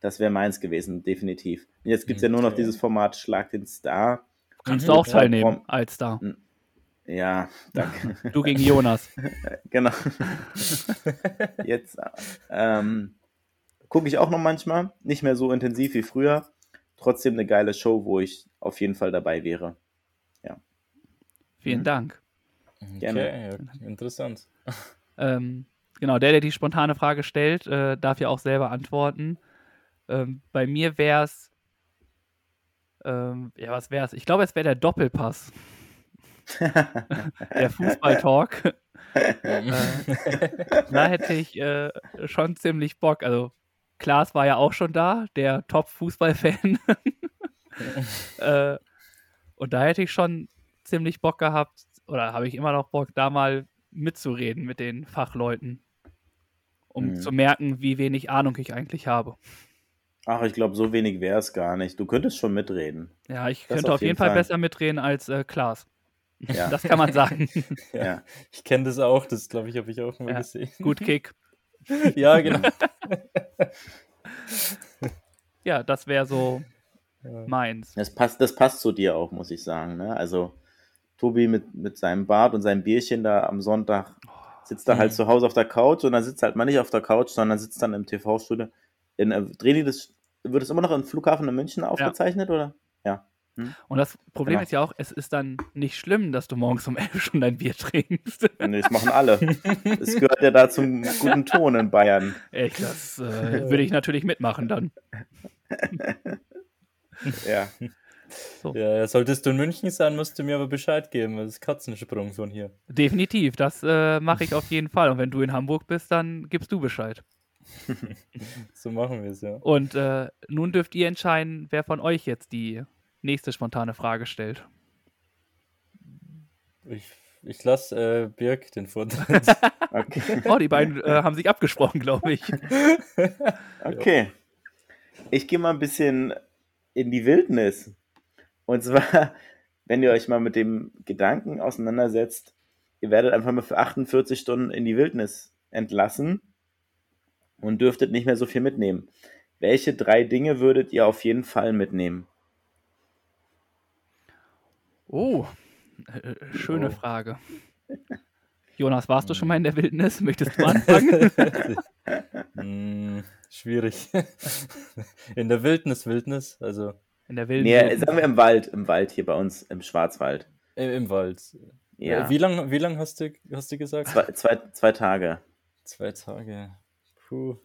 das wäre meins gewesen, definitiv. Und jetzt gibt es okay. ja nur noch dieses Format Schlag den Star. Kannst mhm. du auch teilnehmen als Star. Ja, danke. Du gegen Jonas. genau. Jetzt ähm, Gucke ich auch noch manchmal, nicht mehr so intensiv wie früher. Trotzdem eine geile Show, wo ich auf jeden Fall dabei wäre. Ja. Vielen mhm. Dank. Gerne. Okay, interessant. Ähm, genau, der, der die spontane Frage stellt, äh, darf ja auch selber antworten. Ähm, bei mir wäre es, ähm, ja, was wäre es? Ich glaube, es wäre der Doppelpass. der Fußballtalk. äh, da hätte ich äh, schon ziemlich Bock. Also Klaas war ja auch schon da, der Top-Fußballfan. äh, und Und da hätte ich schon ziemlich Bock gehabt, oder habe ich immer noch Bock, da mal mitzureden mit den Fachleuten, um Mhm. zu merken, wie wenig Ahnung ich eigentlich habe. Ach, ich glaube, so wenig wäre es gar nicht. Du könntest schon mitreden. Ja, ich Das könnte auf jeden Fall Fall. besser mitreden als äh, Klaas. Ja. Das kann man sagen. Ja. Ich kenne das auch, das glaube ich, habe ich auch mal Ja. gesehen. Gut Kick. Ja, genau. Ja, das wäre so Ja. meins. Das passt, das passt zu dir auch, muss ich sagen. Ne? Also, Tobi mit, mit seinem Bart und seinem Bierchen da am Sonntag sitzt da halt Mhm. zu Hause auf der Couch und dann sitzt halt mal nicht auf der Couch, sondern sitzt dann im TV-Studio. In, äh, drehen die das, wird es immer noch im Flughafen in München aufgezeichnet, oder? Ja. Und das Problem Genau. ist ja auch, es ist dann nicht schlimm, dass du morgens um 11 schon dein Bier trinkst. Nee, das machen alle. Es gehört ja da zum guten Ton in Bayern. Echt, das äh, würde ich natürlich mitmachen dann. Ja. Ja, solltest du in München sein, musst du mir aber Bescheid geben. Das ist Katzensprung von hier. Definitiv, das äh, mache ich auf jeden Fall. Und wenn du in Hamburg bist, dann gibst du Bescheid. So machen wir es, ja. Und äh, nun dürft ihr entscheiden, wer von euch jetzt die nächste spontane Frage stellt. Ich, ich lasse äh, Birg den Vortritt. Okay. Oh, die beiden äh, haben sich abgesprochen, glaube ich. Okay. Ich gehe mal ein bisschen in die Wildnis. Und zwar, wenn ihr euch mal mit dem Gedanken auseinandersetzt, ihr werdet einfach mal für 48 Stunden in die Wildnis entlassen und dürftet nicht mehr so viel mitnehmen. Welche drei Dinge würdet ihr auf jeden Fall mitnehmen? Oh, äh, schöne Oh. Frage. Jonas, warst du schon mal in der Wildnis? Möchtest du anfangen? Hm, schwierig. In der Wildnis, Wildnis, also In der wilden Nee, Wildnis. sagen wir im Wald, im Wald hier bei uns, im Schwarzwald. im, im Wald. Ja, Äh, Wie lange wie lang hast, du, hast du gesagt? zwei, zwei, zwei Tage. Zwei Tage. Puh.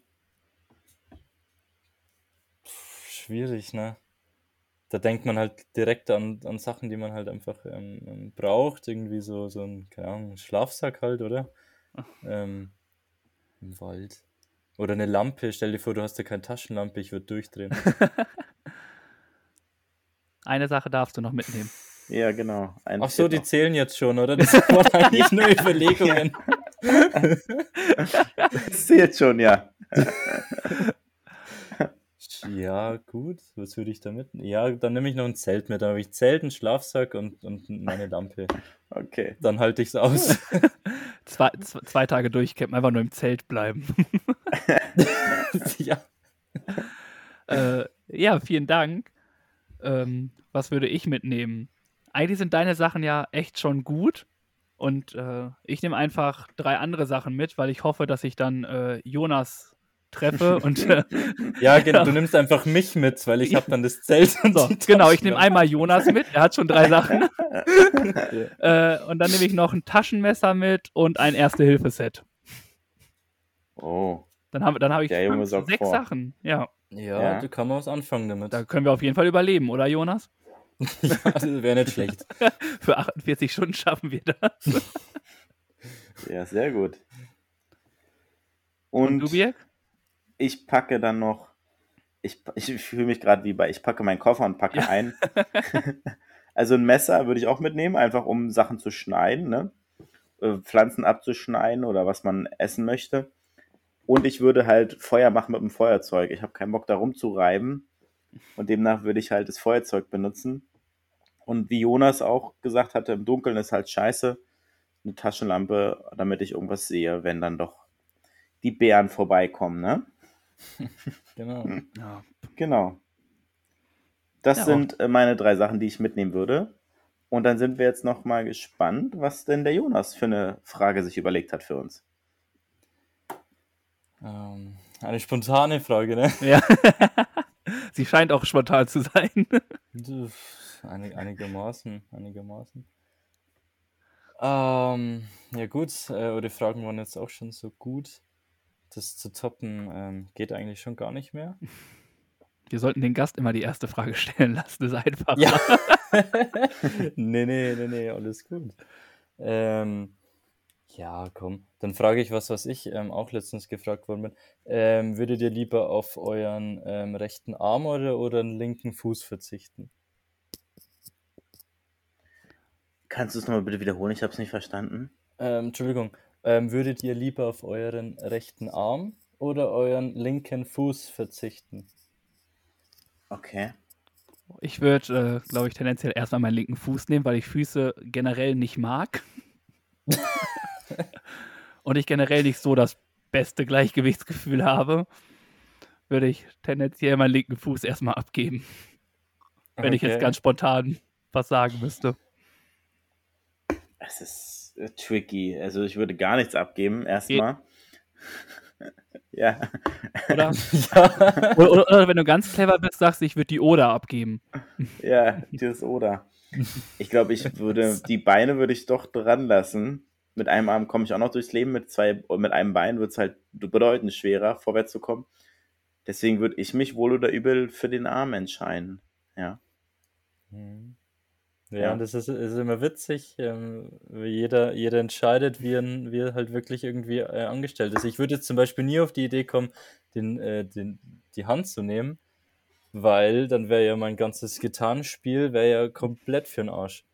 Schwierig, ne? Da denkt man halt direkt an, an Sachen, die man halt einfach ähm, ähm, braucht. Irgendwie so, so ein, keine Ahnung, Schlafsack halt, oder? Ähm, Im Wald. Oder eine Lampe. Stell dir vor, du hast ja keine Taschenlampe, ich würde durchdrehen. Eine Sache darfst du noch mitnehmen. Ja, genau. Ein Ach so, die noch. zählen jetzt schon, oder? Das waren eigentlich nur Überlegungen. Das zählt schon, ja. Ja, gut. Was würde ich da mit? Ja, dann nehme ich noch ein Zelt mit. Dann habe ich Zelt, einen Schlafsack und, und meine Lampe. Okay. Dann halte ich es aus. Zwei, zwei, zwei Tage durchcampen, einfach nur im Zelt bleiben. ja. äh, ja, vielen Dank. Ähm, was würde ich mitnehmen? Eigentlich sind deine Sachen ja echt schon gut. Und äh, ich nehme einfach drei andere Sachen mit, weil ich hoffe, dass ich dann äh, Jonas treffe. und äh, Ja, genau. Du nimmst einfach mich mit, weil ich habe dann das Zelt und so, genau, ich nehme einmal Jonas mit, er hat schon drei Sachen. Ja. Äh, und dann nehme ich noch ein Taschenmesser mit und ein Erste-Hilfe-Set. Oh. Dann habe dann hab ich fünf, sechs vor. Sachen. Ja, Ja, Ja. da kann man was anfangen damit. da können wir auf jeden Fall überleben, oder Jonas? ja, das wäre nicht schlecht. Für 48 Stunden schaffen wir das. Ja, sehr gut. Und, Und, du, Birk? ich packe dann noch, ich, ich fühle mich gerade wie bei, ich packe meinen Koffer und packe ein. also ein Messer würde ich auch mitnehmen, einfach um Sachen zu schneiden, ne? Äh, Pflanzen abzuschneiden oder was man essen möchte. Und ich würde halt Feuer machen mit dem Feuerzeug. Ich habe keinen Bock da rumzureiben. Und demnach würde ich halt das Feuerzeug benutzen. Und wie Jonas auch gesagt hatte, im Dunkeln ist halt scheiße. Eine Taschenlampe, damit ich irgendwas sehe, wenn dann doch die Bären vorbeikommen, ne? Genau. Ja, Genau. Das Ja, sind äh, meine drei Sachen, die ich mitnehmen würde. Und dann sind wir jetzt noch mal gespannt, was denn der Jonas für eine Frage sich überlegt hat für uns. Ähm, eine spontane Frage, ne? Ja. Sie scheint auch spontan zu sein. Einig, einigermaßen, einigermaßen. Ähm, ja gut, äh, eure Fragen waren jetzt auch schon so gut. Das zu toppen ähm, geht eigentlich schon gar nicht mehr. Wir sollten den Gast immer die erste Frage stellen lassen. Das ist einfach. Ja. nee, nee, nee, nee, alles gut. Ähm, ja, komm. Dann frage ich was, was ich ähm, auch letztens gefragt worden bin. Ähm, würdet ihr lieber auf euren ähm, rechten Arm oder, oder einen linken Fuß verzichten? Kannst du es nochmal bitte wiederholen? Ich habe es nicht verstanden. Ähm, Entschuldigung, ähm, würdet ihr lieber auf euren rechten Arm oder euren linken Fuß verzichten? Okay. Ich würde, äh, glaube ich, tendenziell erstmal meinen linken Fuß nehmen, weil ich Füße generell nicht mag. Und ich generell nicht so das beste Gleichgewichtsgefühl habe, würde ich tendenziell meinen linken Fuß erstmal abgeben. Wenn ich jetzt Okay. ganz spontan was sagen müsste. Es ist äh, tricky. Also ich würde gar nichts abgeben, erstmal. ja. Oder? ja. oder, oder, oder wenn du ganz clever bist, sagst du, ich würde die Oder abgeben. Ja, dieses Oder. Ich glaube, ich würde, die Beine würde ich doch dran lassen. Mit einem Arm komme ich auch noch durchs Leben, mit zwei, mit einem Bein wird es halt bedeutend schwerer, vorwärts zu kommen. Deswegen würde ich mich wohl oder übel für den Arm entscheiden. Ja. Mhm. Ja, Ja. und das ist, ist immer witzig, ähm, wie jeder, jeder entscheidet, wie er, wie er halt wirklich irgendwie äh, angestellt ist. Ich würde jetzt zum Beispiel nie auf die Idee kommen, den, äh, den, die Hand zu nehmen, weil dann wäre ja mein ganzes Gitarrenspiel wäre ja komplett für den Arsch.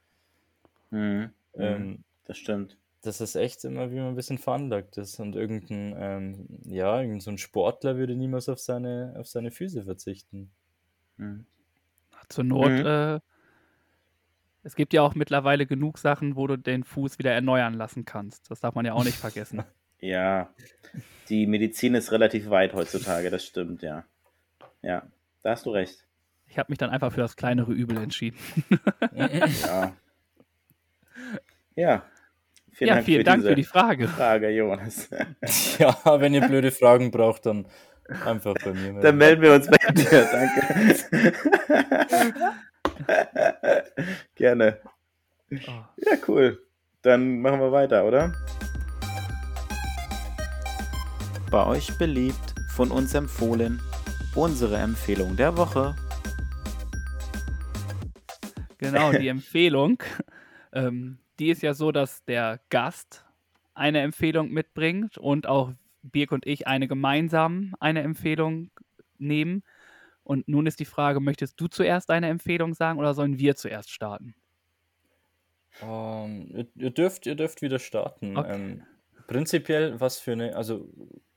Mhm. Mhm. Ähm, das stimmt. Das ist echt immer, wie man ein bisschen veranlagt ist. Und irgendein, ähm, ja, irgendein so ein Sportler würde niemals auf seine, auf seine Füße verzichten. Mhm. Zur Not, Mhm. äh, es gibt ja auch mittlerweile genug Sachen, wo du den Fuß wieder erneuern lassen kannst. Das darf man ja auch nicht vergessen. Ja. Die Medizin ist relativ weit heutzutage, das stimmt, ja. Ja, da hast du recht. Ich habe mich dann einfach für das kleinere Übel entschieden. Ja. Ja. Vielen ja, Dank vielen für Dank diese für die Frage. Frage, Jonas. ja, wenn ihr blöde Fragen braucht, dann einfach bei mir. Dann melden melden. wir uns bei dir. Danke. Gerne. Oh. Ja, cool. Dann machen wir weiter, oder? Bei euch beliebt, von uns empfohlen, unsere Empfehlung der Woche. Genau, die Empfehlung. Ähm, die ist ja so, dass der Gast eine Empfehlung mitbringt und auch Birk und ich eine gemeinsam eine Empfehlung nehmen. Und nun ist die Frage, möchtest du zuerst eine Empfehlung sagen oder sollen wir zuerst starten? Ähm, ihr, ihr, dürft, ihr dürft wieder starten. Okay. Ähm, prinzipiell, was für eine, also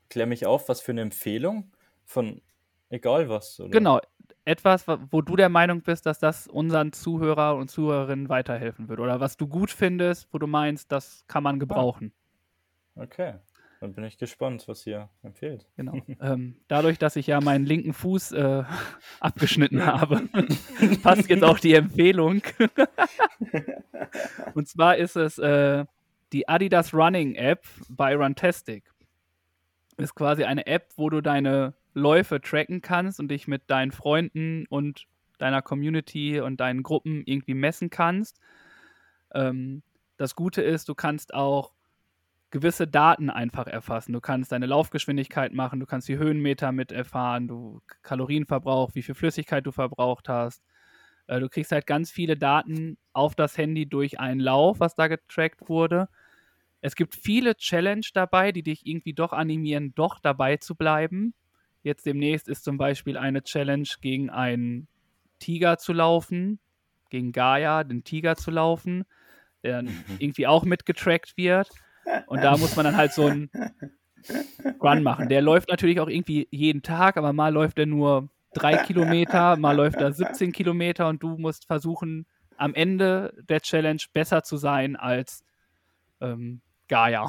klär mich auf, was für eine Empfehlung von egal was. Oder? Genau, etwas, wa- wo du der Meinung bist, dass das unseren Zuhörer und Zuhörerinnen weiterhelfen wird. Oder was du gut findest, wo du meinst, das kann man gebrauchen. Okay, dann bin ich gespannt, was ihr empfehlt. Genau. ähm, dadurch, dass ich ja meinen linken Fuß äh, abgeschnitten habe, passt jetzt auch die Empfehlung. Und zwar ist es äh, die Adidas Running App bei Runtastic. Ist quasi eine App, wo du deine Läufe tracken kannst und dich mit deinen Freunden und deiner Community und deinen Gruppen irgendwie messen kannst. Ähm, das Gute ist, du kannst auch gewisse Daten einfach erfassen. Du kannst deine Laufgeschwindigkeit machen, du kannst die Höhenmeter mit erfahren, du Kalorienverbrauch, wie viel Flüssigkeit du verbraucht hast. Äh, du kriegst halt ganz viele Daten auf das Handy durch einen Lauf, was da getrackt wurde. Es gibt viele Challenge dabei, die dich irgendwie doch animieren, doch dabei zu bleiben. Jetzt demnächst ist zum Beispiel eine Challenge gegen einen Tiger zu laufen, gegen Gaia, den Tiger zu laufen, der irgendwie auch mitgetrackt wird. Und da muss man dann halt so einen Run machen. Der läuft natürlich auch irgendwie jeden Tag, aber mal läuft er nur drei Kilometer, mal läuft er 17 Kilometer und du musst versuchen, am Ende der Challenge besser zu sein als ähm, Gaia,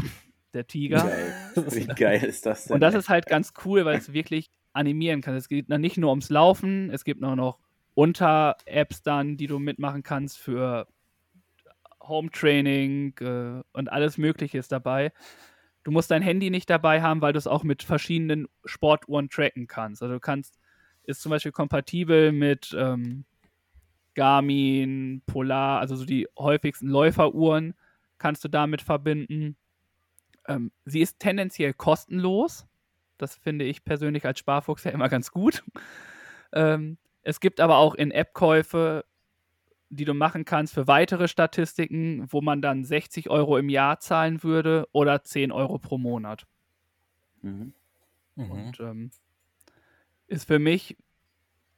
der Tiger. Geil. Wie geil ist das denn? Und das ist halt ganz cool, weil es wirklich animieren kann. Es geht dann nicht nur ums Laufen, es gibt auch noch Unter-Apps dann, die du mitmachen kannst für Home-Training äh, und alles Mögliche ist dabei. Du musst dein Handy nicht dabei haben, weil du es auch mit verschiedenen Sportuhren tracken kannst. Also du kannst, ist zum Beispiel kompatibel mit ähm, Garmin, Polar, also so die häufigsten Läuferuhren kannst du damit verbinden. Ähm, sie ist tendenziell kostenlos. Das finde ich persönlich als Sparfuchs ja immer ganz gut. Ähm, es gibt aber auch in App-Käufe, die du machen kannst für weitere Statistiken, wo man dann 60 Euro im Jahr zahlen würde oder 10 Euro pro Monat. Mhm. Mhm. Und ähm, ist für mich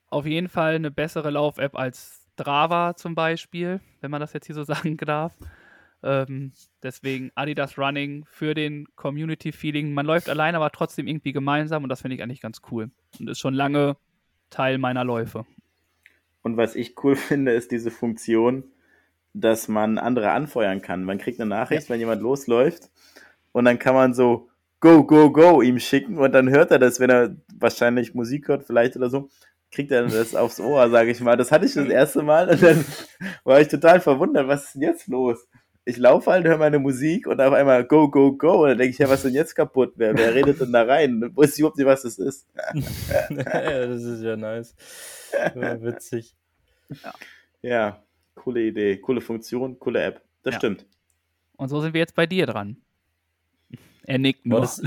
auf jeden Fall eine bessere Lauf-App als Strava zum Beispiel, wenn man das jetzt hier so sagen darf. Ähm, deswegen Adidas Running für den Community-Feeling. Man läuft allein, aber trotzdem irgendwie gemeinsam und das finde ich eigentlich ganz cool. Und ist schon lange Teil meiner Läufe. Und was ich cool finde, ist diese Funktion, dass man andere anfeuern kann. Man kriegt eine Nachricht, wenn jemand losläuft und dann kann man so Go, Go, Go ihm schicken und dann hört er das, wenn er wahrscheinlich Musik hört, vielleicht oder so, kriegt er das aufs Ohr, sage ich mal. Das hatte ich das erste Mal und dann war ich total verwundert, was ist denn jetzt los? Ich laufe halt, höre meine Musik und auf einmal Go, Go, Go und dann denke ich, ja, was ist denn jetzt kaputt? Wer, wer redet denn da rein? Ich weiß überhaupt nicht, was das ist. ja, das ist ja nice. Ja, witzig. Ja. ja, coole Idee, coole Funktion, coole App. Das ja. stimmt. Und so sind wir jetzt bei dir dran. Er nickt nur. War das,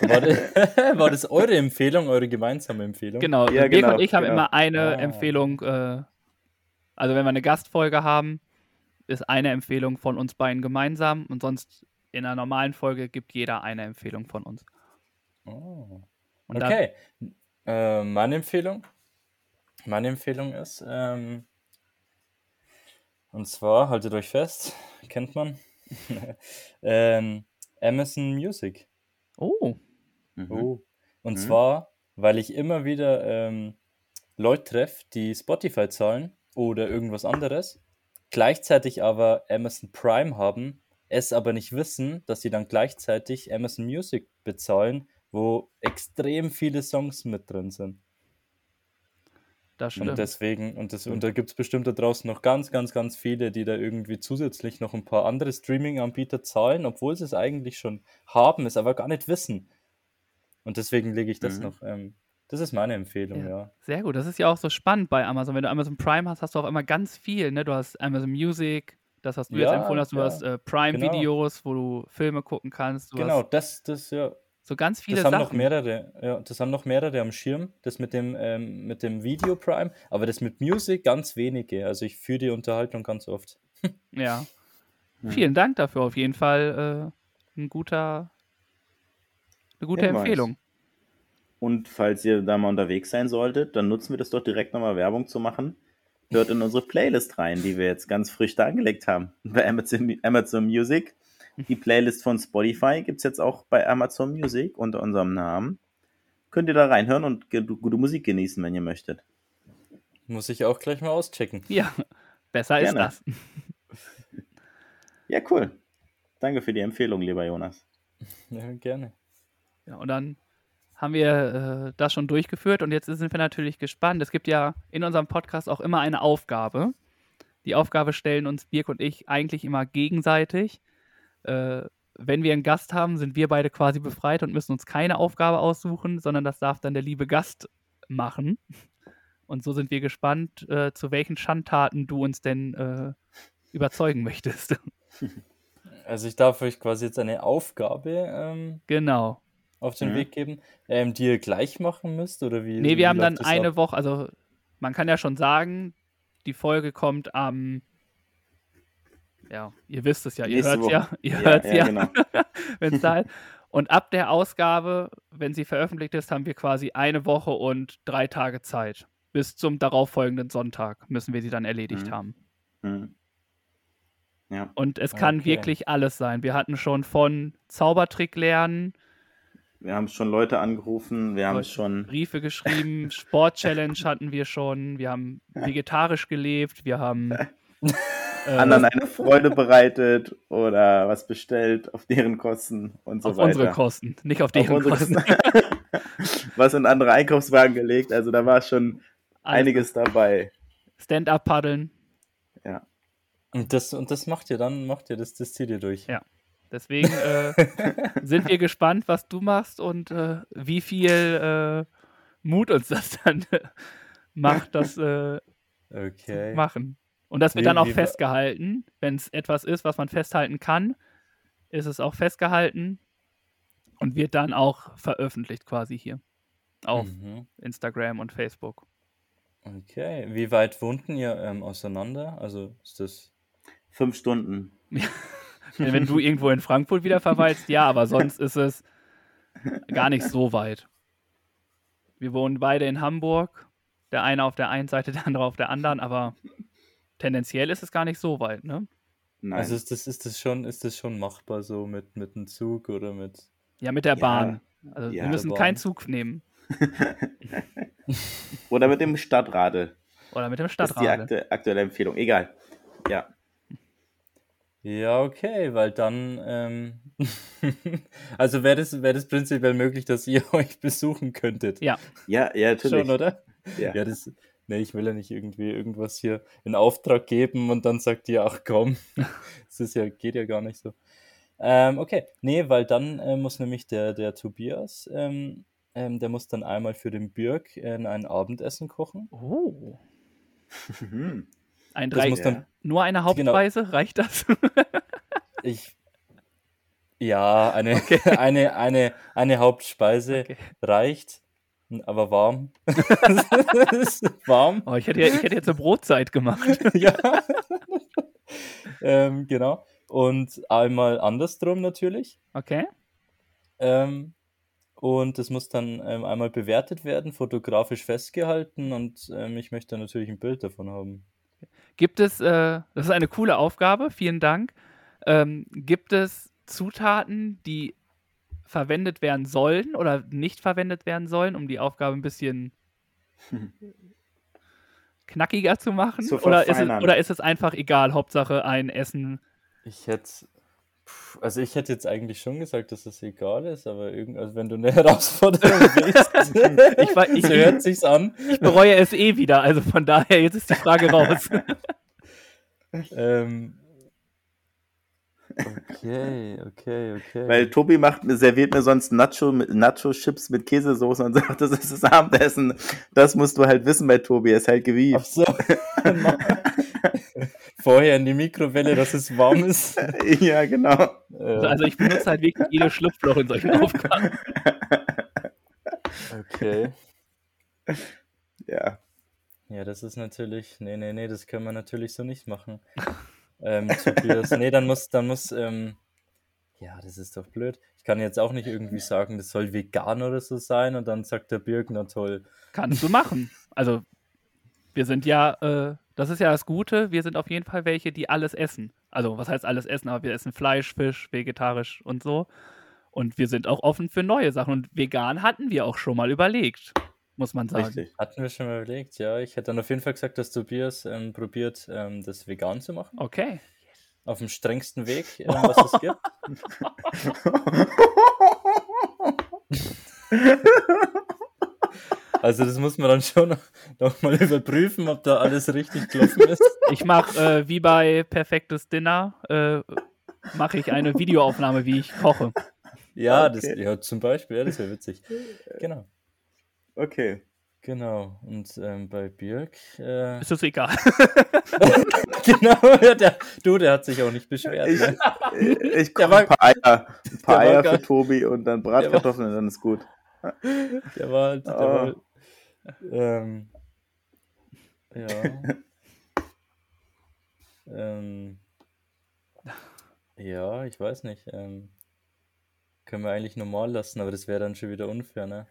war, das, war das, eure Empfehlung, eure gemeinsame Empfehlung? Genau, ja, Dirk genau, und ich haben genau. immer eine ah. Empfehlung. Äh, also wenn wir eine Gastfolge haben, ist eine Empfehlung von uns beiden gemeinsam und sonst in einer normalen Folge gibt jeder eine Empfehlung von uns. Oh. Okay. Äh, meine Empfehlung? Meine Empfehlung ist, ähm, und zwar, haltet euch fest, kennt man, ähm, Amazon Music. Oh. Mhm. oh. Und mhm. zwar, weil ich immer wieder ähm, Leute treffe, die Spotify zahlen oder irgendwas anderes, gleichzeitig aber Amazon Prime haben, es aber nicht wissen, dass sie dann gleichzeitig Amazon Music bezahlen, wo extrem viele Songs mit drin sind. Das stimmt. Und deswegen, und, das, und da gibt es bestimmt da draußen noch ganz, ganz, ganz viele, die da irgendwie zusätzlich noch ein paar andere Streaming-Anbieter zahlen, obwohl sie es eigentlich schon haben, es aber gar nicht wissen. Und deswegen lege ich das mhm. noch. Ähm, das ist meine Empfehlung, ja. ja. Sehr gut. Das ist ja auch so spannend bei Amazon. Wenn du Amazon Prime hast, hast du auf einmal ganz viel. Ne? Du hast Amazon Music, das hast du ja, jetzt empfohlen hast. Du ja. hast äh, Prime-Videos, genau. wo du Filme gucken kannst. Du genau, das, das, ja. So ganz viele das haben Sachen. noch mehrere, ja, das haben noch mehrere am Schirm, das mit dem, ähm, mit dem Video Prime, aber das mit Music ganz wenige. Also ich führe die Unterhaltung ganz oft. ja. Hm. Vielen Dank dafür auf jeden Fall. Äh, ein guter, eine gute Hinweis. Empfehlung. Und falls ihr da mal unterwegs sein solltet, dann nutzen wir das doch direkt nochmal Werbung zu machen. Hört in unsere Playlist rein, die wir jetzt ganz frisch da angelegt haben. Bei Amazon, Amazon Music. Die Playlist von Spotify gibt es jetzt auch bei Amazon Music unter unserem Namen. Könnt ihr da reinhören und gute Musik genießen, wenn ihr möchtet. Muss ich auch gleich mal auschecken. Ja, besser Gerne. ist das. Ja, cool. Danke für die Empfehlung, lieber Jonas. Ja, gerne. Ja, und dann haben wir äh, das schon durchgeführt und jetzt sind wir natürlich gespannt. Es gibt ja in unserem Podcast auch immer eine Aufgabe. Die Aufgabe stellen uns Birk und ich eigentlich immer gegenseitig äh, wenn wir einen Gast haben, sind wir beide quasi befreit und müssen uns keine Aufgabe aussuchen, sondern das darf dann der liebe Gast machen. Und so sind wir gespannt, äh, zu welchen Schandtaten du uns denn äh, überzeugen möchtest. Also ich darf euch quasi jetzt eine Aufgabe ähm, genau. Auf den mhm. Weg geben, ähm, die ihr gleich machen müsst oder wie? Nee, wir wie haben dann eine ab? Woche, also man kann ja schon sagen, die Folge kommt am ja, ihr wisst es ja, ihr hört es ja, ihr ja, hört es ja, ja. Genau. wenn es da ist. Und ab der Ausgabe, wenn sie veröffentlicht ist, haben wir quasi eine Woche und drei Tage Zeit. Bis zum darauffolgenden Sonntag müssen wir sie dann erledigt mhm. haben. Mhm. Ja. Und es kann okay. wirklich alles sein. Wir hatten schon von Zaubertrick lernen. Wir haben schon Leute angerufen, wir haben schon Briefe geschrieben, Sport-Challenge hatten wir schon, wir haben vegetarisch gelebt, wir haben äh, anderen eine Freude bereitet oder was bestellt auf deren Kosten und so auf weiter. Auf unsere Kosten, nicht auf deren auf Kosten. was in andere Einkaufswagen gelegt, also da war schon also, einiges dabei. Stand-up paddeln. Ja. Und das, und das macht ihr dann, macht ihr das, das zieht ihr durch. Ja. Deswegen äh, sind wir gespannt, was du machst und äh, wie viel äh, Mut uns das dann macht, das äh, okay. machen. Und das wird dann auch festgehalten. Wenn es etwas ist, was man festhalten kann, ist es auch festgehalten und wird dann auch veröffentlicht quasi hier auf mhm. Instagram und Facebook. Okay, wie weit wohnten ihr ähm, auseinander? Also ist das fünf Stunden. Wenn du irgendwo in Frankfurt wieder verweilst, ja, aber sonst ist es gar nicht so weit. Wir wohnen beide in Hamburg, der eine auf der einen Seite, der andere auf der anderen, aber tendenziell ist es gar nicht so weit, ne? Nein. Also ist das, ist das schon, ist das schon machbar so mit, mit einem Zug oder mit. Ja, mit der Ja, Bahn. Also ja, wir müssen keinen Zug nehmen. Oder mit dem Stadtradel. Oder mit dem Das ist die aktuelle Empfehlung. Egal. Ja. Ja, okay, weil dann, ähm, also wäre das, wäre das prinzipiell möglich, dass ihr euch besuchen könntet. Ja, Ja, ja, natürlich. Schon, oder? Ja. Ja, das, nee, ich will ja nicht irgendwie irgendwas hier in Auftrag geben und dann sagt ihr, ach komm, das ist ja, geht ja gar nicht so. Ähm, okay, nee, weil dann äh, muss nämlich der, der Tobias, ähm, ähm, der muss dann einmal für den Birg äh, ein Abendessen kochen. Oh. Ein drei, dann, nur eine Hauptspeise, reicht das? ich, ja, eine, eine, eine, eine Hauptspeise Okay. reicht, aber warm. warm. Oh, ich hätte, ich hätte jetzt eine Brotzeit gemacht. ja. ähm, genau. Und einmal andersrum natürlich. Okay. Ähm, und das muss dann ähm, einmal bewertet werden, fotografisch festgehalten und ähm, ich möchte natürlich ein Bild davon haben. Gibt es, äh, das ist eine coole Aufgabe, vielen Dank. Ähm, gibt es Zutaten, die verwendet werden sollen oder nicht verwendet werden sollen, um die Aufgabe ein bisschen knackiger zu machen? Zu oder, ist es, oder ist es einfach egal, Hauptsache ein Essen? Ich hätte, also ich hätte jetzt eigentlich schon gesagt, dass es egal ist, aber irgend, also wenn du eine Herausforderung willst, Ich war- ich- so hört sich's an. Ich bereue es eh wieder, also von daher, jetzt ist die Frage raus. Ähm, okay, okay, okay. Weil Tobi macht, serviert mir sonst Nacho, mit- Nacho-Chips mit Käsesoße und sagt, das ist das Abendessen. Das musst du halt wissen bei Tobi, er ist halt Ach gewieft. so. Vorher in die Mikrowelle, dass es warm ist. ja, genau. Also ich benutze halt wirklich jedes Schlupfloch in solchen Aufgaben. okay. Ja. Ja, das ist natürlich. Nee, nee, nee, das können wir natürlich so nicht machen. Ähm, Tobias. Nee, dann muss, dann muss, ähm, ja, das ist doch blöd. Ich kann jetzt auch nicht irgendwie sagen, das soll vegan oder so sein und dann sagt der Birk, na toll. Kannst du machen. Also wir sind ja, äh, das ist ja das Gute, wir sind auf jeden Fall welche, die alles essen. Also was heißt alles essen, aber wir essen Fleisch, Fisch, vegetarisch und so. Und wir sind auch offen für neue Sachen. Und vegan hatten wir auch schon mal überlegt, muss man sagen. Richtig. Hatten wir schon mal überlegt, ja. Ich hätte dann auf jeden Fall gesagt, dass Tobias ähm, probiert, ähm, das vegan zu machen. Okay. Auf dem strengsten Weg, ähm, was es gibt. Also das muss man dann schon noch mal überprüfen, ob da alles richtig gelaufen ist. Ich mache äh, wie bei Perfektes Dinner, äh, mache ich eine Videoaufnahme, wie ich koche. Ja, Okay. das, ja zum Beispiel, ja, das wäre witzig. Genau, Okay. genau. Und ähm, bei Birk, äh, Ist das egal. genau, der, du, der hat sich auch nicht beschwert. Ich, Ne? ich Der koche war- ein paar Eier, ein paar Eier geil. für Tobi und dann Bratkartoffeln und dann ist gut. Der war halt, der Oh. war, ähm, ja. ähm, ja, ich weiß nicht. Ähm, können wir eigentlich normal lassen, aber das wäre dann schon wieder unfair, ne?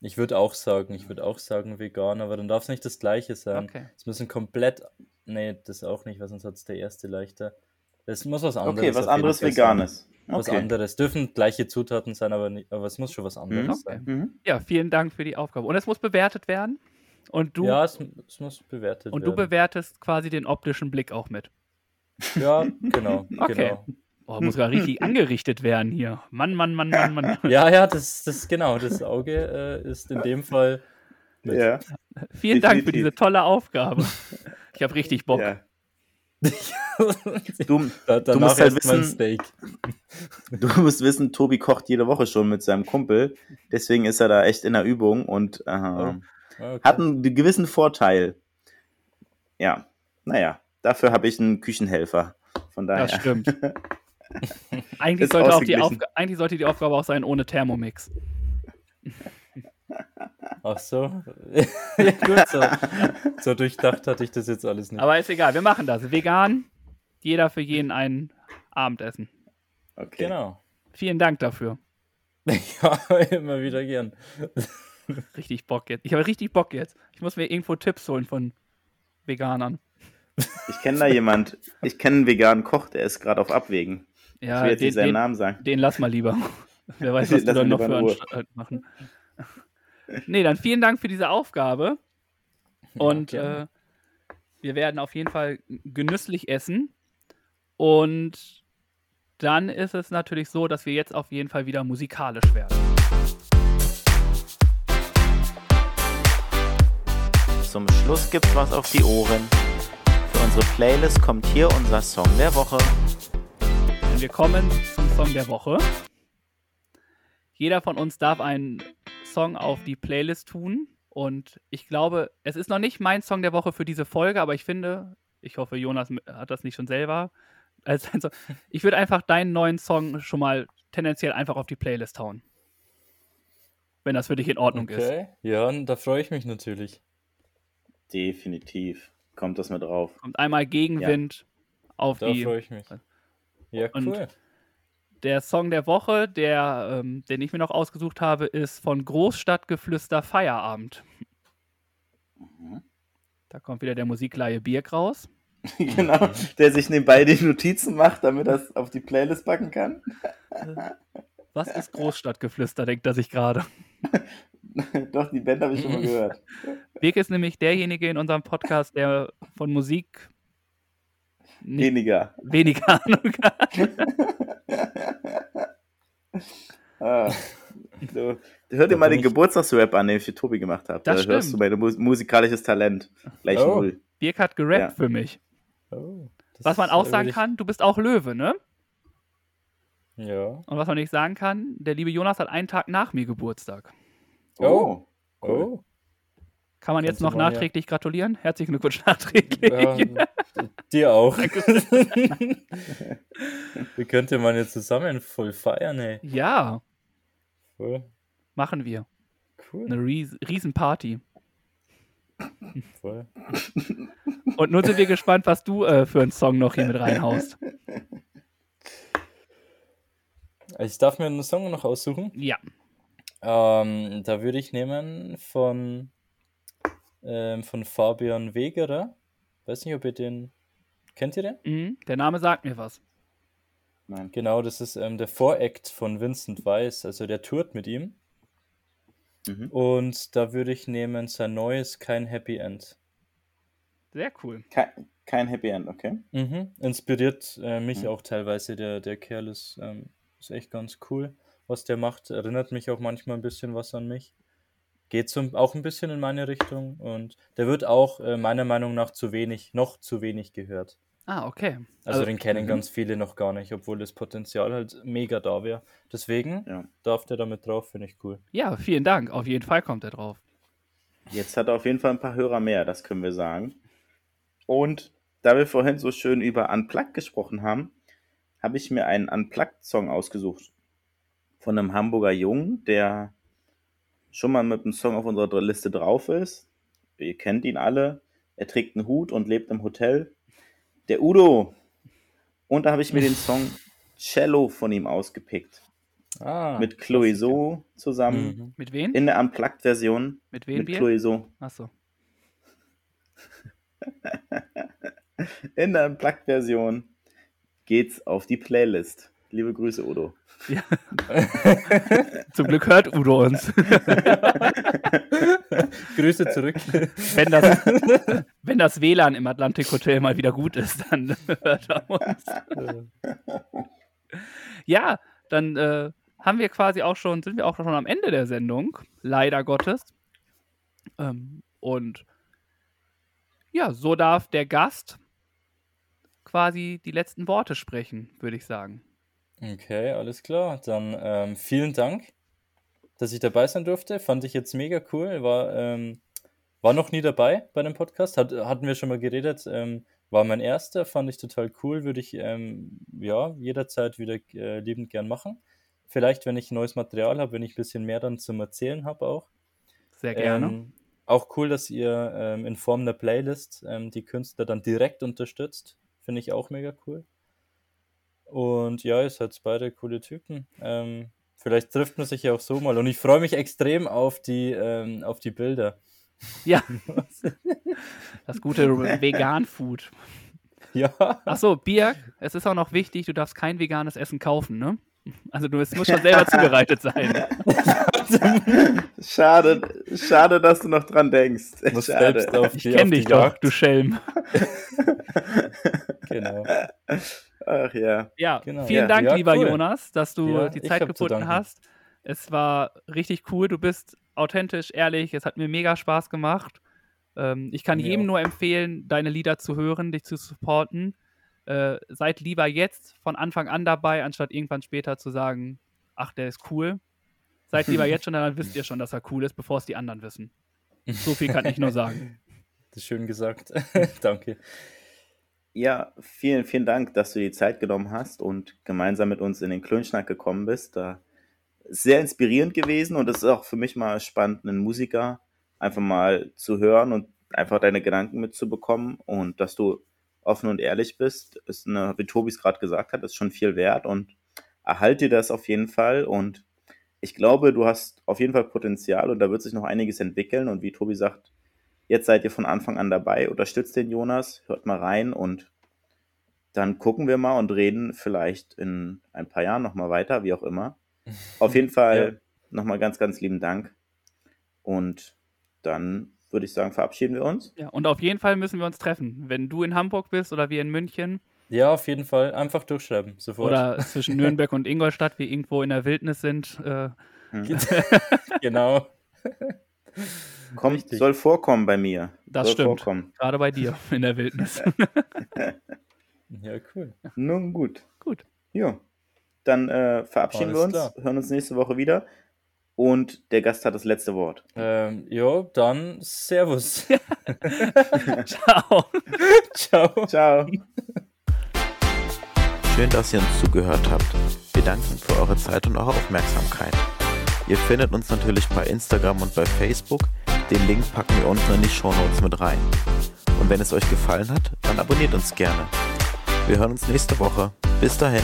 Ich würde auch sagen, ich würde auch sagen vegan, aber dann darf es nicht das gleiche sein. Okay. Es müssen komplett, nee, das auch nicht, weil sonst hat es der erste leichter. Es muss was anderes Okay, was anderes. Veganes. Was Okay. anderes. Dürfen gleiche Zutaten sein, aber, nicht, aber es muss schon was anderes Mhm. sein. Mhm. Ja, vielen Dank für die Aufgabe. Und es muss bewertet werden. Und du, Ja, es, es muss bewertet und du werden. bewertest quasi den optischen Blick auch mit. Ja, genau, Okay. genau. Oh, muss gar richtig angerichtet werden hier. Mann, Mann, Mann, Mann, Mann. Ja, ja, das, das genau, das Auge äh, ist in dem Fall mit. Ja. Vielen Dank für diese tolle Aufgabe. Ich habe richtig Bock. ja. Du, da, du musst halt wissen, Steak. du musst wissen, Tobi kocht jede Woche schon mit seinem Kumpel. Deswegen ist er da echt in der Übung und äh, Ah, okay. hat einen gewissen Vorteil. Ja, naja, dafür habe ich einen Küchenhelfer. Von daher. Das stimmt. Eigentlich sollte, auch die. Aufga eigentlich sollte die Aufgabe auch sein ohne Thermomix. Ach so. ja, gut, so, so durchdacht hatte ich das jetzt alles nicht. Aber ist egal, wir machen das. Vegan, jeder für jeden ein Abendessen. Okay. Genau. Vielen Dank dafür. Ja, immer wieder gern. Richtig Bock jetzt. Ich habe richtig Bock jetzt. Ich muss mir irgendwo Tipps holen von Veganern. Ich kenne da jemand, ich kenne einen veganen Koch, der ist gerade auf Abwägen. Ja, ich will jetzt den, nicht seinen den, Namen sagen. den lass mal lieber. Wer weiß, was Lass du dann noch für. Anstalten machen. Nee, dann vielen Dank für diese Aufgabe. Und gerne. äh, wir werden auf jeden Fall genüsslich essen. Und dann ist es natürlich so, dass wir jetzt auf jeden Fall wieder musikalisch werden. Zum Schluss gibt's was auf die Ohren. Für unsere Playlist kommt hier unser Song der Woche. Und wir kommen zum Song der Woche. Jeder von uns darf einen Song auf die Playlist tun. Und ich glaube, es ist noch nicht mein Song der Woche für diese Folge, aber ich finde, ich hoffe, Jonas hat das nicht schon selber. Als sein Song. Ich würde einfach deinen neuen Song schon mal tendenziell einfach auf die Playlist hauen. Wenn das für dich in Ordnung ist. Okay, ja, und da freue ich mich natürlich. Definitiv. Kommt das mit drauf. Kommt einmal Gegenwind auf Da die. freue ich mich. Ja, Und- cool. Der Song der Woche, der, ähm, den ich mir noch ausgesucht habe, ist von Großstadtgeflüster Feierabend. Mhm. Da kommt wieder der Musikleihe Birk raus. genau. Der sich nebenbei die Notizen macht, damit er es auf die Playlist packen kann. Was ist Großstadtgeflüster, denkt er sich gerade. Doch, die Band habe ich schon mal gehört. Birk ist nämlich derjenige in unserem Podcast, der von Musik Weniger. weniger Ahnung. Ah. So. Hör dir mal den Geburtstagsrap an, den ich für Tobi gemacht habe. Da Das hörst du mein Mus musikalisches Talent. Gleich Oh. null. Birk hat gerappt Ja. für mich. Oh, Was man ist, auch äh, sagen kann, du bist auch Löwe, ne? Ja. Und was man nicht sagen kann, der liebe Jonas hat einen Tag nach mir Geburtstag. Oh. Oh. Kann man jetzt Kannst noch mal, ja. nachträglich gratulieren? Herzlichen Glückwunsch nachträglich. ja dir auch. Wie könnte man jetzt zusammen voll feiern, ey? Ja, Voll machen wir. cool. Eine Ries Riesenparty. Voll. Und nun sind wir gespannt, was du äh, für einen Song noch hier mit reinhaust. Ich darf mir einen Song noch aussuchen. Ja. Ähm, da würde ich nehmen von, ähm, von Fabian Wegerer. Weiß nicht, ob ihr den. Kennt ihr den? Mhm. Der Name sagt mir was. Nein. Genau, das ist ähm, der Voract von Vincent Weiss. Also der tourt mit ihm. Mhm. Und da würde ich nehmen sein neues Kein Happy End. Sehr cool. Kein, kein Happy End, okay? Mhm. Inspiriert äh, mich Mhm. auch teilweise. Der, der Kerl ist, ähm, ist echt ganz cool, was der macht. Erinnert mich auch manchmal ein bisschen was an mich. Geht so, auch ein bisschen in meine Richtung. Und der wird auch äh, meiner Meinung nach zu wenig, noch zu wenig gehört. Ah, okay. Also, Also, den kennen mhm. ganz viele noch gar nicht, obwohl das Potenzial halt mega da wäre. Deswegen Ja. darf der damit drauf, finde ich cool. Ja, vielen Dank. Auf jeden Fall kommt er drauf. Jetzt hat er auf jeden Fall ein paar Hörer mehr, das können wir sagen. Und da wir vorhin so schön über Unplugged gesprochen haben, habe ich mir einen Unplugged-Song ausgesucht. Von einem Hamburger Jungen, der schon mal mit einem Song auf unserer Liste drauf ist. Ihr kennt ihn alle. Er trägt einen Hut und lebt im Hotel. Der Udo. Und da habe ich mir den Song Cello von ihm ausgepickt. Ah, Mit Cloiso zusammen. Mhm. Mit wem? In der Unplugged-Version. mit wem Mit Bier? Cloiso. Achso. In der Unplugged-Version geht's auf die Playlist. Liebe Grüße, Udo. Zum Glück hört Udo uns. Grüße zurück. wenn, das, wenn das WLAN im Atlantik Hotel mal wieder gut ist, dann hört er uns. Ja, dann äh, haben wir quasi auch schon, sind wir auch schon am Ende der Sendung, leider Gottes. Ähm, und ja, so darf der Gast quasi die letzten Worte sprechen, würde ich sagen. Okay, alles klar. Dann ähm, vielen Dank, dass ich dabei sein durfte. Fand ich jetzt mega cool. War, ähm, war noch nie dabei bei dem Podcast. Hat, hatten wir schon mal geredet. Ähm, war mein erster. Fand ich total cool. Würde ich ähm, ja jederzeit wieder äh, liebend gern machen. Vielleicht, wenn ich neues Material habe, wenn ich ein bisschen mehr dann zum Erzählen habe auch. Sehr gerne. Ähm, auch cool, dass ihr ähm, in Form einer Playlist die Künstler dann direkt unterstützt. Finde ich auch mega cool. Und ja, ihr seid beide coole Typen. Ähm, vielleicht trifft man sich ja auch so mal. Und ich freue mich extrem auf die, ähm, auf die Bilder, Ja. Das gute Vegan-Food. Ja. Achso, Birg, es ist auch noch wichtig, du darfst kein veganes Essen kaufen, ne? Also du, es muss schon selber zubereitet sein. Schade, schade, dass du noch dran denkst. Schade. selbst auf Ich kenne dich doch, Jagd. du Schelm. Genau. Ach ja. Ja, Genau. vielen Ja. Dank, Ja, lieber cool. Jonas, dass du Ja, die Zeit gefunden hast. Es war richtig cool, du bist authentisch, ehrlich, es hat mir mega Spaß gemacht. Ähm, ich kann jedem nur empfehlen, deine Lieder zu hören, dich zu supporten. Äh, seid lieber jetzt von Anfang an dabei, anstatt irgendwann später zu sagen, ach, der ist cool. Seid lieber jetzt schon, dann wisst ihr schon, dass er cool ist, bevor es die anderen wissen. So viel kann ich nur sagen. Das ist schön gesagt. Danke. Ja, vielen, vielen Dank, dass du die Zeit genommen hast und gemeinsam mit uns in den Klönschnack gekommen bist. Da sehr inspirierend gewesen und es ist auch für mich mal spannend, einen Musiker einfach mal zu hören und einfach deine Gedanken mitzubekommen und dass du offen und ehrlich bist, ist eine, wie Tobi es gerade gesagt hat, ist schon viel wert und erhalte dir das auf jeden Fall und ich glaube, du hast auf jeden Fall Potenzial und da wird sich noch einiges entwickeln und wie Tobi sagt, Jetzt seid ihr von Anfang an dabei, unterstützt den Jonas, hört mal rein und dann gucken wir mal und reden vielleicht in ein paar Jahren nochmal weiter, wie auch immer. Auf jeden Fall Ja. nochmal ganz, ganz lieben Dank. Und dann würde ich sagen, verabschieden wir uns. Ja, und auf jeden Fall müssen wir uns treffen. Wenn du in Hamburg bist oder wir in München Ja, auf jeden Fall. Einfach durchschreiben. Sofort. oder zwischen Nürnberg und Ingolstadt, wir irgendwo in der Wildnis sind, äh, Genau. Kommt, Richtig. soll vorkommen bei mir. Das soll stimmt. vorkommen. gerade bei dir in der Wildnis. Ja, cool. Nun gut. Gut. Ja. Dann äh, verabschieden Alles wir uns, klar. hören uns nächste Woche wieder. Und der Gast hat das letzte Wort. Ähm, ja, dann Servus. Ciao. Ciao. Ciao. Schön, dass ihr uns zugehört habt. Wir danken für eure Zeit und eure Aufmerksamkeit. Ihr findet uns natürlich bei Instagram und bei Facebook. Den Link packen wir unten in die Shownotes mit rein. Und wenn es euch gefallen hat, dann abonniert uns gerne. Wir hören uns nächste Woche. Bis dahin.